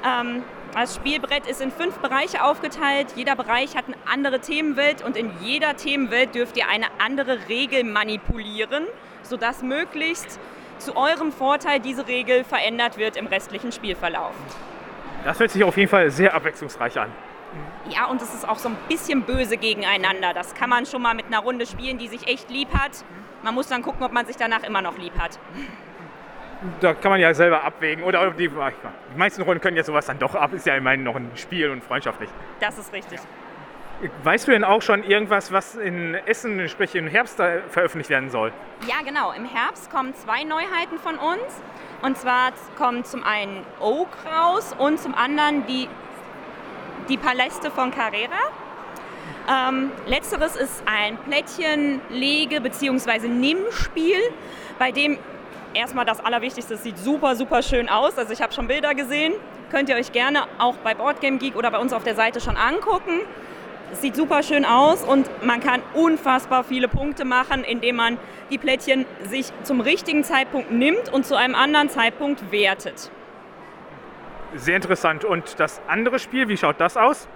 Ähm, das Spielbrett ist in fünf Bereiche aufgeteilt. Jeder Bereich hat eine andere Themenwelt und in jeder Themenwelt dürft ihr eine andere Regel manipulieren, sodass möglichst zu eurem Vorteil diese Regel verändert wird im restlichen Spielverlauf. Das hört sich auf jeden Fall sehr abwechslungsreich an. Ja, und es ist auch so ein bisschen böse gegeneinander. Das kann man schon mal mit einer Runde spielen, die sich echt lieb hat. Man muss dann gucken, ob man sich danach immer noch lieb hat. Da kann man ja selber abwägen. Oder die, die meisten Runden können ja sowas dann doch ab. Ist ja immerhin noch ein Spiel und freundschaftlich. Das ist richtig. Weißt du denn auch schon irgendwas, was in Essen, sprich im Herbst veröffentlicht werden soll? Ja, genau. Im Herbst kommen zwei Neuheiten von uns. Und zwar kommt zum einen Oak raus und zum anderen die die Paläste von Carrera. Ähm, letzteres ist ein Plättchenlege- bzw. Nimm-Spiel, bei dem erstmal das Allerwichtigste, es sieht super, super schön aus. Also ich habe schon Bilder gesehen, könnt ihr euch gerne auch bei Boardgame Geek oder bei uns auf der Seite schon angucken. Es sieht super schön aus und man kann unfassbar viele Punkte machen, indem man die Plättchen sich zum richtigen Zeitpunkt nimmt und zu einem anderen Zeitpunkt wertet. Sehr interessant. Und das andere Spiel, wie schaut das aus?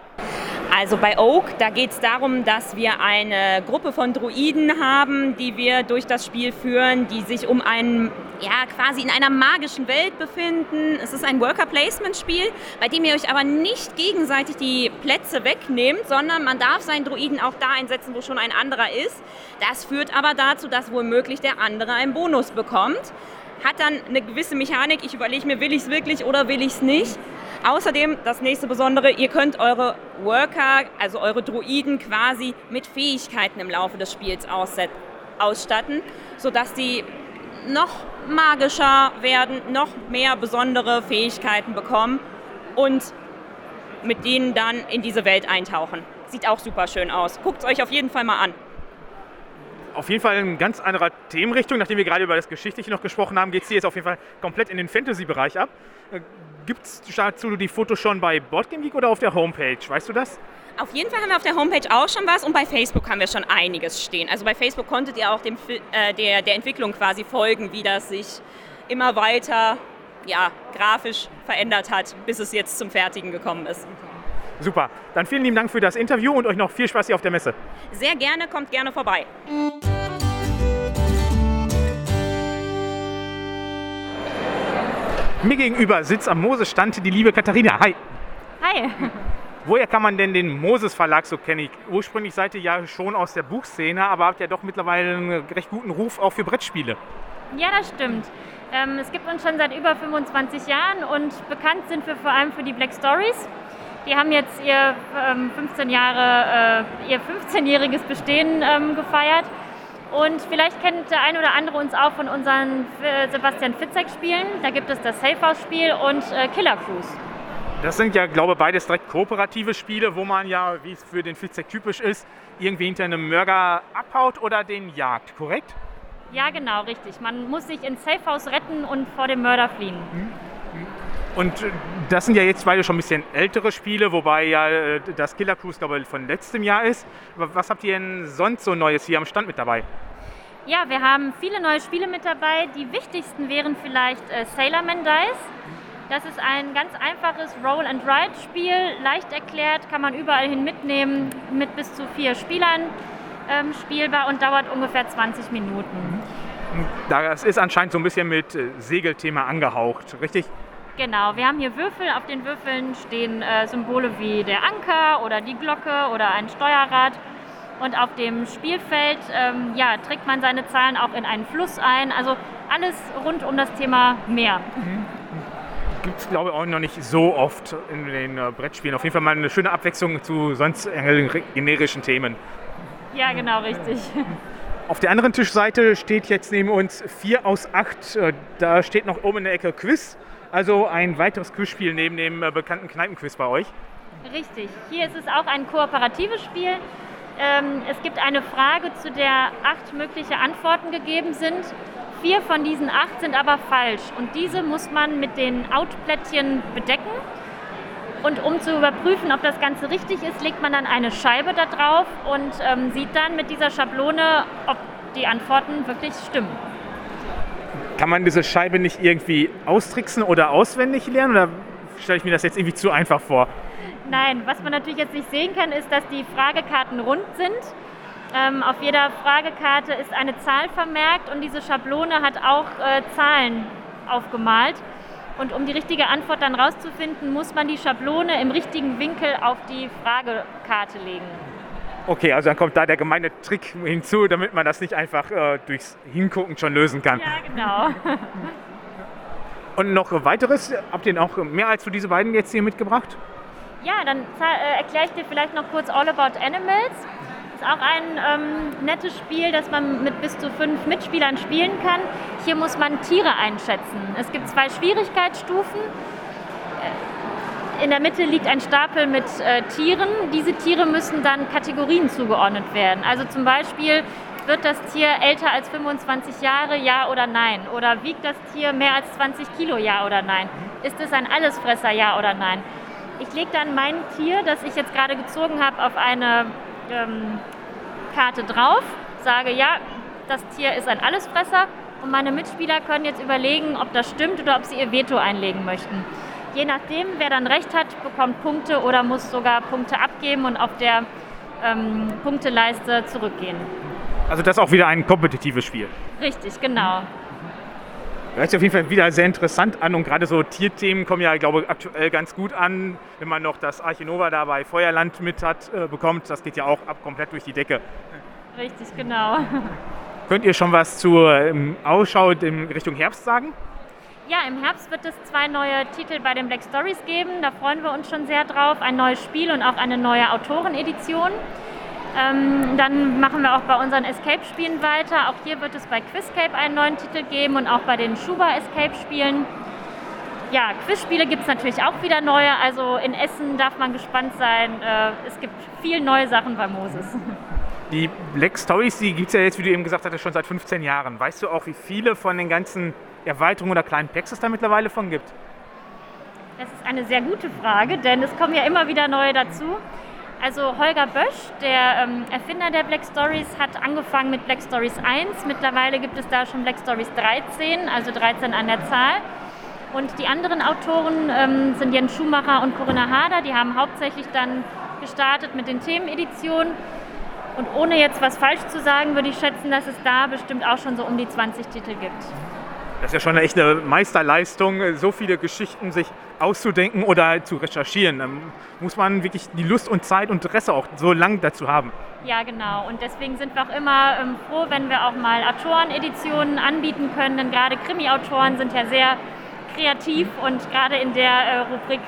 Also bei Oak, da geht es darum, dass wir eine Gruppe von Druiden haben, die wir durch das Spiel führen, die sich um einen, ja, quasi in einer magischen Welt befinden. Es ist ein Worker-Placement-Spiel, bei dem ihr euch aber nicht gegenseitig die Plätze wegnehmt, sondern man darf seinen Druiden auch da einsetzen, wo schon ein anderer ist. Das führt aber dazu, dass womöglich der andere einen Bonus bekommt hat dann eine gewisse Mechanik. Ich überlege mir, will ich es wirklich oder will ich es nicht. Außerdem, das nächste Besondere, ihr könnt eure Worker, also eure Druiden quasi mit Fähigkeiten im Laufe des Spiels ausstatten, sodass die noch magischer werden, noch mehr besondere Fähigkeiten bekommen und mit denen dann in diese Welt eintauchen. Sieht auch super schön aus. Guckt es euch auf jeden Fall mal an. Auf jeden Fall in ganz anderer Themenrichtung. Nachdem wir gerade über das Geschichtliche noch gesprochen haben, geht es hier jetzt auf jeden Fall komplett in den Fantasy-Bereich ab. Gibt es dazu die Fotos schon bei Boardgame Geek oder auf der Homepage? Weißt du das? Auf jeden Fall haben wir auf der Homepage auch schon was und bei Facebook haben wir schon einiges stehen. Also bei Facebook konntet ihr auch dem, äh, der, der Entwicklung quasi folgen, wie das sich immer weiter ja, grafisch verändert hat, bis es jetzt zum Fertigen gekommen ist. Super. Dann vielen lieben Dank für das Interview und euch noch viel Spaß hier auf der Messe. Sehr gerne, kommt gerne vorbei. Mir gegenüber sitzt am Moses-Stand die liebe Katharina. Hi. Hi. Woher kann man denn den Moses Verlag so kennen? Ursprünglich seid ihr ja schon aus der Buchszene, aber habt ja doch mittlerweile einen recht guten Ruf auch für Brettspiele. Ja, das stimmt. Ähm, es gibt uns schon seit über 25 Jahren und bekannt sind wir vor allem für die Black Stories. Die haben jetzt ihr ähm, 15 Jahre, äh, ihr 15-jähriges Bestehen ähm, gefeiert. Und vielleicht kennt der eine oder andere uns auch von unseren äh, Sebastian Fitzek-Spielen. Da gibt es das Safe House-Spiel und äh, Killer Cruise. Das sind ja, glaube ich, beides direkt kooperative Spiele, wo man ja, wie es für den Fitzek typisch ist, irgendwie hinter einem Mörder abhaut oder den jagt, korrekt? Ja, genau, richtig. Man muss sich ins Safe House retten und vor dem Mörder fliehen. Und äh, das sind ja jetzt beide schon ein bisschen ältere Spiele, wobei ja äh, das Killer Cruise, glaube ich, von letztem Jahr ist. Was habt ihr denn sonst so Neues hier am Stand mit dabei? Ja, wir haben viele neue Spiele mit dabei. Die wichtigsten wären vielleicht äh, Sailorman Dice. Das ist ein ganz einfaches Roll-and-Ride-Spiel, leicht erklärt, kann man überall hin mitnehmen, mit bis zu vier Spielern ähm, spielbar und dauert ungefähr 20 Minuten. Das ist anscheinend so ein bisschen mit äh, Segelthema angehaucht, richtig? Genau, wir haben hier Würfel. Auf den Würfeln stehen äh, Symbole wie der Anker oder die Glocke oder ein Steuerrad. Und auf dem Spielfeld ähm, ja, trägt man seine Zahlen auch in einen Fluss ein. Also alles rund um das Thema Meer. Gibt es, glaube ich, auch noch nicht so oft in den äh, Brettspielen. Auf jeden Fall mal eine schöne Abwechslung zu sonst generischen Themen. Ja, genau, richtig. Auf der anderen Tischseite steht jetzt neben uns 4 aus 8. Äh, Da steht noch oben in der Ecke Quiz. Also ein weiteres Quizspiel neben dem äh, bekannten Kneipenquiz bei euch. Richtig. Hier ist es auch ein kooperatives Spiel. Ähm, es gibt eine Frage, zu der acht mögliche Antworten gegeben sind. Vier von diesen acht sind aber falsch und diese muss man mit den Outplättchen bedecken. Und um zu überprüfen, ob das Ganze richtig ist, legt man dann eine Scheibe da drauf und ähm, sieht dann mit dieser Schablone, ob die Antworten wirklich stimmen. Kann man diese Scheibe nicht irgendwie austricksen oder auswendig lernen? Oder stelle ich mir das jetzt irgendwie zu einfach vor? Nein, was man natürlich jetzt nicht sehen kann, ist, dass die Fragekarten rund sind. Ähm, auf jeder Fragekarte ist eine Zahl vermerkt und diese Schablone hat auch äh, Zahlen aufgemalt. Und um die richtige Antwort dann rauszufinden, muss man die Schablone im richtigen Winkel auf die Fragekarte legen. Okay, also dann kommt da der gemeine Trick hinzu, damit man das nicht einfach äh, durchs Hingucken schon lösen kann. Ja, genau. Und noch weiteres, habt ihr auch mehr als für diese beiden jetzt hier mitgebracht? Ja, dann äh, erkläre ich dir vielleicht noch kurz All About Animals. Das ist auch ein ähm, nettes Spiel, das man mit bis zu fünf Mitspielern spielen kann. Hier muss man Tiere einschätzen. Es gibt zwei Schwierigkeitsstufen. Äh, In der Mitte liegt ein Stapel mit äh, Tieren. Diese Tiere müssen dann Kategorien zugeordnet werden. Also zum Beispiel wird das Tier älter als 25 Jahre, ja oder nein? Oder wiegt das Tier mehr als 20 Kilo, ja oder nein? Ist es ein Allesfresser, ja oder nein? Ich lege dann mein Tier, das ich jetzt gerade gezogen habe, auf eine ähm, Karte drauf, sage, ja, das Tier ist ein Allesfresser und meine Mitspieler können jetzt überlegen, ob das stimmt oder ob sie ihr Veto einlegen möchten. Je nachdem, wer dann recht hat, bekommt Punkte oder muss sogar Punkte abgeben und auf der ähm, Punkteleiste zurückgehen. Also das ist auch wieder ein kompetitives Spiel. Richtig, genau. Hört sich auf jeden Fall wieder sehr interessant an und gerade so Tierthemen kommen ja, glaube ich, aktuell ganz gut an. Wenn man noch das Archinova da bei Feuerland mit hat, äh, bekommt, das geht ja auch ab komplett durch die Decke. Richtig, genau. Könnt ihr schon was zur ähm, Ausschau in Richtung Herbst sagen? Ja, im Herbst wird es zwei neue Titel bei den Black Stories geben. Da freuen wir uns schon sehr drauf. Ein neues Spiel und auch eine neue Autorenedition. Ähm, dann machen wir auch bei unseren Escape-Spielen weiter. Auch hier wird es bei Quizcape einen neuen Titel geben und auch bei den Schuba Escape-Spielen. Ja, Quizspiele gibt es natürlich auch wieder neue. Also in Essen darf man gespannt sein. Äh, es gibt viel neue Sachen bei Moses. Die Black Stories, die gibt es ja jetzt, wie du eben gesagt hast, schon seit 15 Jahren. Weißt du auch, wie viele von den ganzen Erweiterungen oder kleinen Packs es da mittlerweile von gibt? Das ist eine sehr gute Frage, denn es kommen ja immer wieder neue dazu. Also Holger Bösch, der ähm, Erfinder der Black Stories, hat angefangen mit Black Stories 1. Mittlerweile gibt es da schon Black Stories 13, also 13 an der Zahl. Und die anderen Autoren ähm, sind Jens Schumacher und Corinna Hader. Die haben hauptsächlich dann gestartet mit den Themeneditionen. Und ohne jetzt was falsch zu sagen, würde ich schätzen, dass es da bestimmt auch schon so um die 20 Titel gibt. Das ist ja schon eine echte Meisterleistung, so viele Geschichten sich auszudenken oder zu recherchieren. Da muss man wirklich die Lust und Zeit und Interesse auch so lang dazu haben. Ja, genau. Und deswegen sind wir auch immer ähm, froh, wenn wir auch mal Autoreneditionen anbieten können. Denn gerade Krimi-Autoren sind ja sehr kreativ und gerade in der äh, Rubrik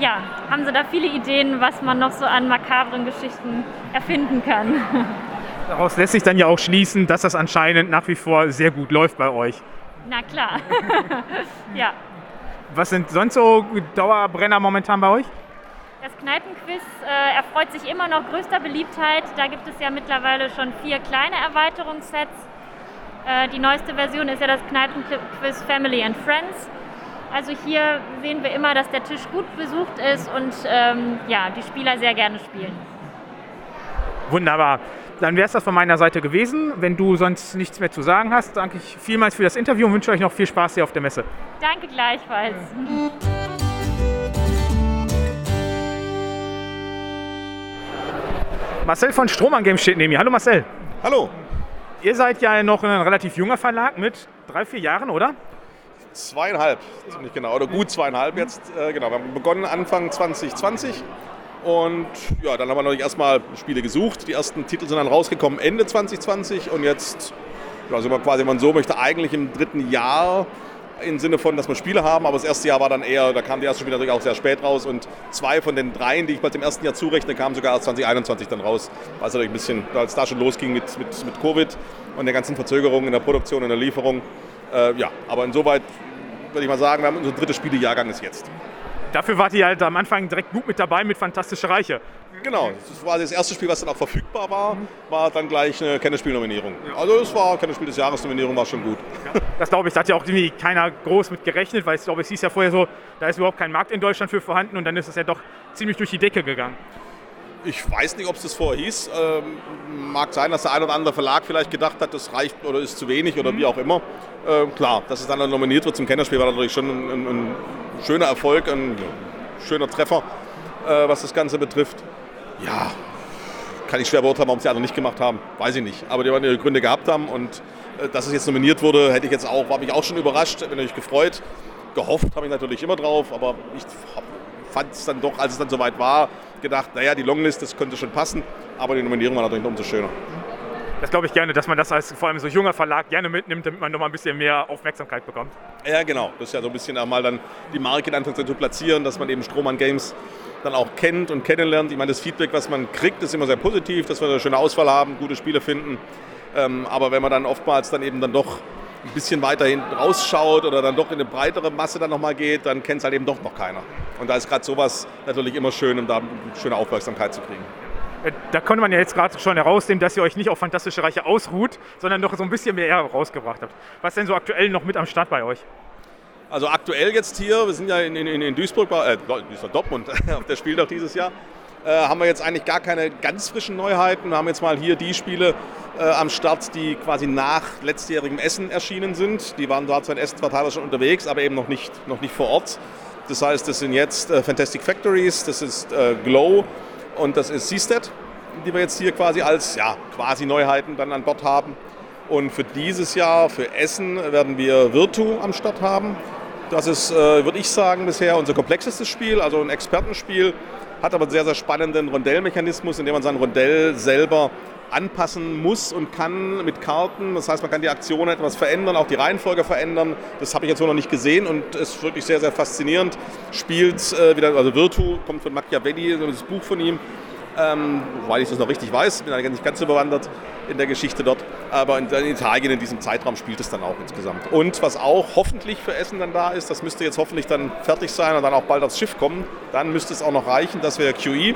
ja, haben sie da viele Ideen, was man noch so an makabren Geschichten erfinden kann. Daraus lässt sich dann ja auch schließen, dass das anscheinend nach wie vor sehr gut läuft bei euch. Na klar. ja. Was sind sonst so Dauerbrenner momentan bei euch? Das Kneipenquiz äh, erfreut sich immer noch größter Beliebtheit. Da gibt es ja mittlerweile schon vier kleine Erweiterungssets. Äh, die neueste Version ist ja das Kneipenquiz Family and Friends. Also hier sehen wir immer, dass der Tisch gut besucht ist und ähm, ja, die Spieler sehr gerne spielen. Wunderbar. Dann wäre es das von meiner Seite gewesen. Wenn du sonst nichts mehr zu sagen hast, danke ich vielmals für das Interview und wünsche euch noch viel Spaß hier auf der Messe. Danke gleichfalls. Marcel von Strohmann Games steht neben mir. Hallo Marcel. Hallo. Ihr seid ja noch ein relativ junger Verlag mit drei, vier Jahren, oder? Zweieinhalb, ziemlich genau, oder gut zweieinhalb jetzt. Äh, genau, wir haben begonnen Anfang 2020 und ja, dann haben wir natürlich erstmal Spiele gesucht. Die ersten Titel sind dann rausgekommen Ende 2020 und jetzt ja, sind wir quasi, wenn man so möchte, eigentlich im dritten Jahr im Sinne von, dass wir Spiele haben, aber das erste Jahr war dann eher, da kam die erste Spiele natürlich auch sehr spät raus und zwei von den dreien, die ich mal dem ersten Jahr zurechne, kamen sogar erst 2021 dann raus, weil es natürlich ein bisschen, als da schon losging mit, mit, mit Covid und der ganzen Verzögerungen in der Produktion und der Lieferung. Äh, ja, aber insoweit würde ich mal sagen, wir haben unser drittes Spielejahrgang ist jetzt. Dafür wart ihr halt am Anfang direkt gut mit dabei mit Fantastische Reiche. Genau, das war das erste Spiel, was dann auch verfügbar war, war dann gleich eine Kennerspiel-Nominierung. Also es war Kennerspiel des Jahres Nominierung, war schon gut. Ja, das glaube ich, da hat ja auch irgendwie keiner groß mit gerechnet, weil ich glaube, es hieß ja vorher so, da ist überhaupt kein Markt in Deutschland für vorhanden und dann ist es ja doch ziemlich durch die Decke gegangen. Ich weiß nicht, ob es das vorher hieß. Ähm, mag sein, dass der ein oder andere Verlag vielleicht gedacht hat, das reicht oder ist zu wenig oder mhm. wie auch immer. Äh, klar, dass es dann nominiert wird zum Kennerspiel, war natürlich schon ein, ein, ein schöner Erfolg, ein schöner Treffer, äh, was das Ganze betrifft. Ja, kann ich schwer beurteilen, warum sie alle nicht gemacht haben. Weiß ich nicht. Aber die werden ihre Gründe gehabt haben und äh, dass es jetzt nominiert wurde, hätte ich jetzt auch, war mich auch schon überrascht, bin natürlich gefreut. Gehofft habe ich natürlich immer drauf, aber ich fand es dann doch, als es dann soweit war, gedacht, naja, die Longlist, das könnte schon passen, aber die Nominierung war natürlich umso schöner. Das glaube ich gerne, dass man das als vor allem so junger Verlag gerne mitnimmt, damit man noch mal ein bisschen mehr Aufmerksamkeit bekommt. Ja, genau. Das ist ja so ein bisschen einmal dann die Marke in Anführungszeichen zu platzieren, dass man eben Strohmann Games dann auch kennt und kennenlernt. Ich meine, das Feedback, was man kriegt, ist immer sehr positiv, dass wir eine schöne Auswahl haben, gute Spiele finden. Ähm, aber wenn man dann oftmals dann eben dann doch ein bisschen weiter hinten rausschaut oder dann doch in eine breitere Masse dann nochmal geht, dann kennt es halt eben doch noch keiner. Und da ist gerade sowas natürlich immer schön, um da schöne Aufmerksamkeit zu kriegen. Äh, da konnte man ja jetzt gerade schon herausnehmen, dass ihr euch nicht auf Fantastische Reiche ausruht, sondern doch so ein bisschen mehr rausgebracht habt. Was ist denn so aktuell noch mit am Start bei euch? Also aktuell jetzt hier, wir sind ja in, in, in Duisburg, äh, Dortmund auf der Spieltag dieses Jahr, äh, haben wir jetzt eigentlich gar keine ganz frischen Neuheiten. Wir haben jetzt mal hier die Spiele äh, am Start, die quasi nach letztjährigem Essen erschienen sind. Die waren dort seit Essen zwei Tage schon unterwegs, aber eben noch nicht, noch nicht vor Ort. Das heißt, das sind jetzt äh, Fantastic Factories, das ist äh, Glow, und das ist Seastead, die wir jetzt hier quasi als ja, quasi Neuheiten dann an Bord haben. Und für dieses Jahr, für Essen, werden wir Virtu am Start haben. Das ist, äh, würde ich sagen, bisher unser komplexestes Spiel, also ein Expertenspiel, hat aber einen sehr, sehr spannenden Rondellmechanismus, in dem man sein Rondell selber anpassen muss und kann mit Karten. Das heißt, man kann die Aktion etwas verändern, auch die Reihenfolge verändern. Das habe ich jetzt so noch nicht gesehen und ist wirklich sehr, sehr faszinierend. Spielt äh, wieder, also Virtu kommt von Machiavelli, das Buch von ihm. Ähm, weil ich das noch richtig weiß, bin eigentlich nicht ganz so bewandert in der Geschichte dort, aber in, in Italien in diesem Zeitraum spielt es dann auch insgesamt. Und was auch hoffentlich für Essen dann da ist, das müsste jetzt hoffentlich dann fertig sein und dann auch bald aufs Schiff kommen, dann müsste es auch noch reichen, dass wir QE,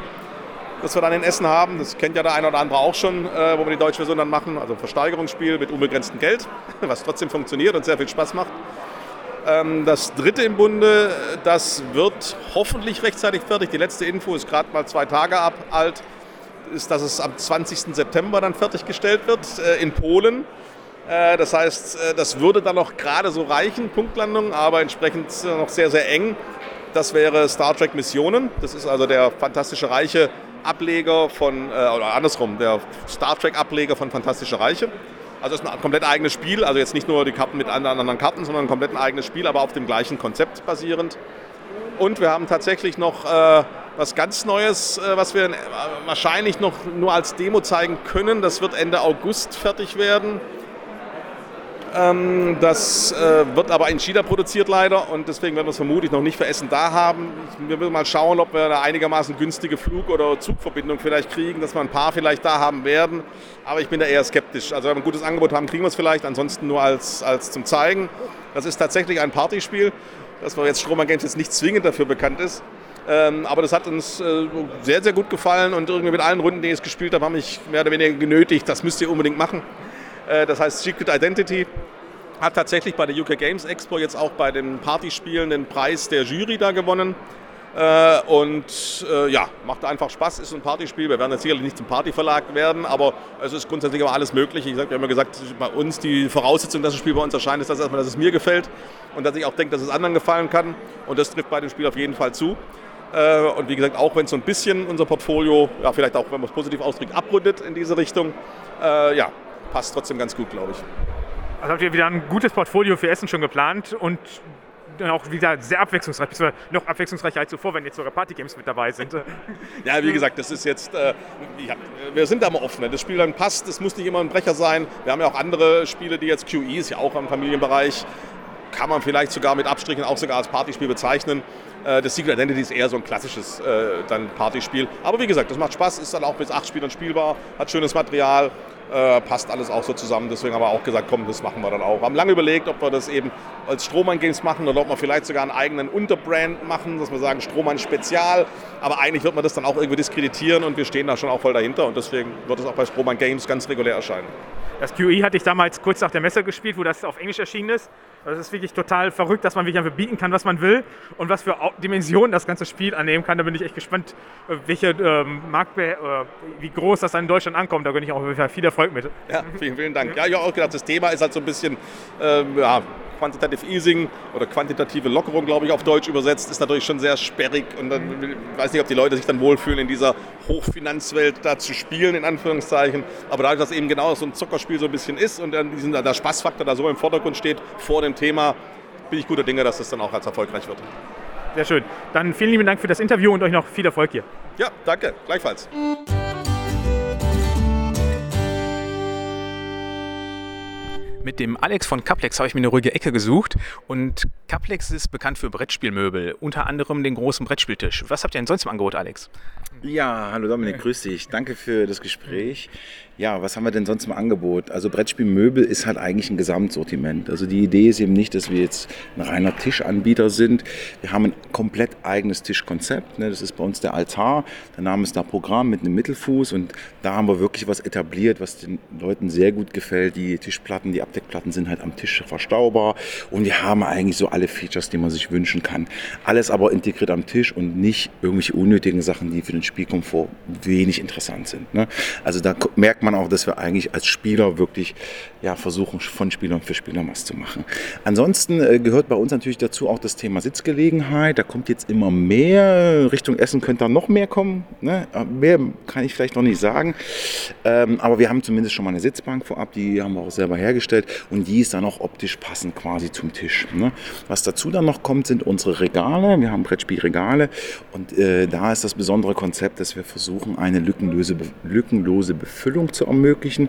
das wir dann in Essen haben, das kennt ja der eine oder andere auch schon, äh, wo wir die deutsche Version dann machen, also ein Versteigerungsspiel mit unbegrenztem Geld, was trotzdem funktioniert und sehr viel Spaß macht. Ähm, das dritte im Bunde, das wird hoffentlich rechtzeitig fertig. Die letzte Info ist gerade mal zwei Tage alt, ist, dass es am 20. September dann fertiggestellt wird äh, in Polen. Äh, das heißt, äh, das würde dann noch gerade so reichen, Punktlandung, aber entsprechend noch sehr, sehr eng. Das wäre Star Trek Missionen. Das ist also der fantastische Reiche Ableger von, oder andersrum, der Star Trek Ableger von Fantastische Reiche. Also es ist ein komplett eigenes Spiel, also jetzt nicht nur die Karten mit anderen Karten, sondern ein komplett eigenes Spiel, aber auf dem gleichen Konzept basierend. Und wir haben tatsächlich noch äh, was ganz Neues, äh, was wir äh, wahrscheinlich noch nur als Demo zeigen können. Das wird Ende August fertig werden. Ähm, das äh, wird aber in China produziert leider und deswegen werden wir es vermutlich noch nicht für Essen da haben. Wir müssen mal schauen, ob wir eine einigermaßen günstige Flug- oder Zugverbindung vielleicht kriegen, dass wir ein paar vielleicht da haben werden. Aber ich bin da eher skeptisch. Also wenn wir ein gutes Angebot haben, kriegen wir es vielleicht, ansonsten nur als, als zum Zeigen. Das ist tatsächlich ein Partyspiel, das wir jetzt Stromer Games jetzt nicht zwingend dafür bekannt ist. Ähm, aber das hat uns äh, sehr, sehr gut gefallen und irgendwie mit allen Runden, die ich gespielt habe, haben mich mehr oder weniger genötigt, das müsst ihr unbedingt machen. Äh, das heißt Secret Identity hat tatsächlich bei der UK Games Expo jetzt auch bei den Partyspielen den Preis der Jury da gewonnen. Äh, und äh, ja, macht einfach Spaß, ist ein Partyspiel. Wir werden jetzt sicherlich nicht zum Partyverlag werden, aber es ist grundsätzlich aber alles möglich. Ich habe ja immer gesagt, bei uns die Voraussetzung, dass das Spiel bei uns erscheint, ist dass erstmal, dass es mir gefällt und dass ich auch denke, dass es anderen gefallen kann. Und das trifft bei dem Spiel auf jeden Fall zu. Äh, und wie gesagt, auch wenn es so ein bisschen unser Portfolio, ja, vielleicht auch, wenn man es positiv ausdrückt, abrundet in diese Richtung, äh, ja, passt trotzdem ganz gut, glaube ich. Also habt ihr wieder ein gutes Portfolio für Essen schon geplant und dann auch wieder sehr abwechslungsreich, beziehungsweise noch abwechslungsreicher als zuvor, wenn jetzt sogar Partygames mit dabei sind. ja, wie gesagt, das ist jetzt, äh, ja, wir sind da mal offen. Wenn das Spiel dann passt, das muss nicht immer ein Brecher sein. Wir haben ja auch andere Spiele, die jetzt QE ist ja auch im Familienbereich, kann man vielleicht sogar mit Abstrichen auch sogar als Partyspiel bezeichnen. Äh, das Secret Identity ist eher so ein klassisches äh, dann Partyspiel. Aber wie gesagt, das macht Spaß, ist dann auch bis acht Spielern spielbar, hat schönes Material, äh, passt alles auch so zusammen. Deswegen haben wir auch gesagt, komm, das machen wir dann auch. Wir haben lange überlegt, ob wir das eben als Strohmann Games machen oder ob wir vielleicht sogar einen eigenen Unterbrand machen, dass wir sagen Strohmann Spezial. Aber eigentlich wird man das dann auch irgendwie diskreditieren und wir stehen da schon auch voll dahinter und deswegen wird es auch bei Strohmann Games ganz regulär erscheinen. Das QE hatte ich damals kurz nach der Messe gespielt, wo das auf Englisch erschienen ist. Das ist wirklich total verrückt, dass man wirklich einfach bieten kann, was man will und was für Dimensionen das ganze Spiel annehmen kann. Da bin ich echt gespannt, äh, welche ähm, äh, wie groß das dann in Deutschland ankommt. Da bin ich auch viel Erfolg mit. Ja, vielen, vielen Dank. Ja, ich habe auch gedacht, das Thema ist halt so ein bisschen ähm, ja, Quantitative Easing oder quantitative Lockerung, glaube ich, auf Deutsch übersetzt, ist natürlich schon sehr sperrig und dann, ich weiß nicht, ob die Leute sich dann wohlfühlen, in dieser Hochfinanzwelt da zu spielen, in Anführungszeichen. Aber dadurch, dass eben genau so ein Zuckerspiel so ein bisschen ist und dann diesen, der Spaßfaktor da so im Vordergrund steht vor dem Thema, bin ich guter Dinge, dass das dann auch als erfolgreich wird. Sehr schön. Dann vielen lieben Dank für das Interview und euch noch viel Erfolg hier. Ja, danke. Gleichfalls. Mit dem Alex von Caplex habe ich mir eine ruhige Ecke gesucht und Caplex ist bekannt für Brettspielmöbel, unter anderem den großen Brettspieltisch. Was habt ihr denn sonst im Angebot, Alex? Ja, hallo Dominik, grüß dich. Danke für das Gespräch. Ja, was haben wir denn sonst im Angebot? Also Brettspielmöbel ist halt eigentlich ein Gesamtsortiment. Also die Idee ist eben nicht, dass wir jetzt ein reiner Tischanbieter sind. Wir haben ein komplett eigenes Tischkonzept. Ne? Das ist bei uns der Altar. Der Name ist da Programm mit einem Mittelfuß und da haben wir wirklich was etabliert, was den Leuten sehr gut gefällt. Die Tischplatten, die Abdeckplatten sind halt am Tisch verstaubar und wir haben eigentlich so alle Features, die man sich wünschen kann. Alles aber integriert am Tisch und nicht irgendwelche unnötigen Sachen, die für den Spielkomfort wenig interessant sind. Ne? Also da merkt man auch, dass wir eigentlich als Spieler wirklich ja, versuchen, von Spielern für Spieler was zu machen. Ansonsten äh, gehört bei uns natürlich dazu auch das Thema Sitzgelegenheit. Da kommt jetzt immer mehr. Richtung Essen könnte da noch mehr kommen. Ne? Mehr kann ich vielleicht noch nicht sagen. Ähm, aber wir haben zumindest schon mal eine Sitzbank vorab, die haben wir auch selber hergestellt und die ist dann auch optisch passend quasi zum Tisch. Ne? Was dazu dann noch kommt, sind unsere Regale. Wir haben Brettspielregale und äh, da ist das besondere Konzept, dass wir versuchen, eine lückenlose, lückenlose Befüllung zu ermöglichen.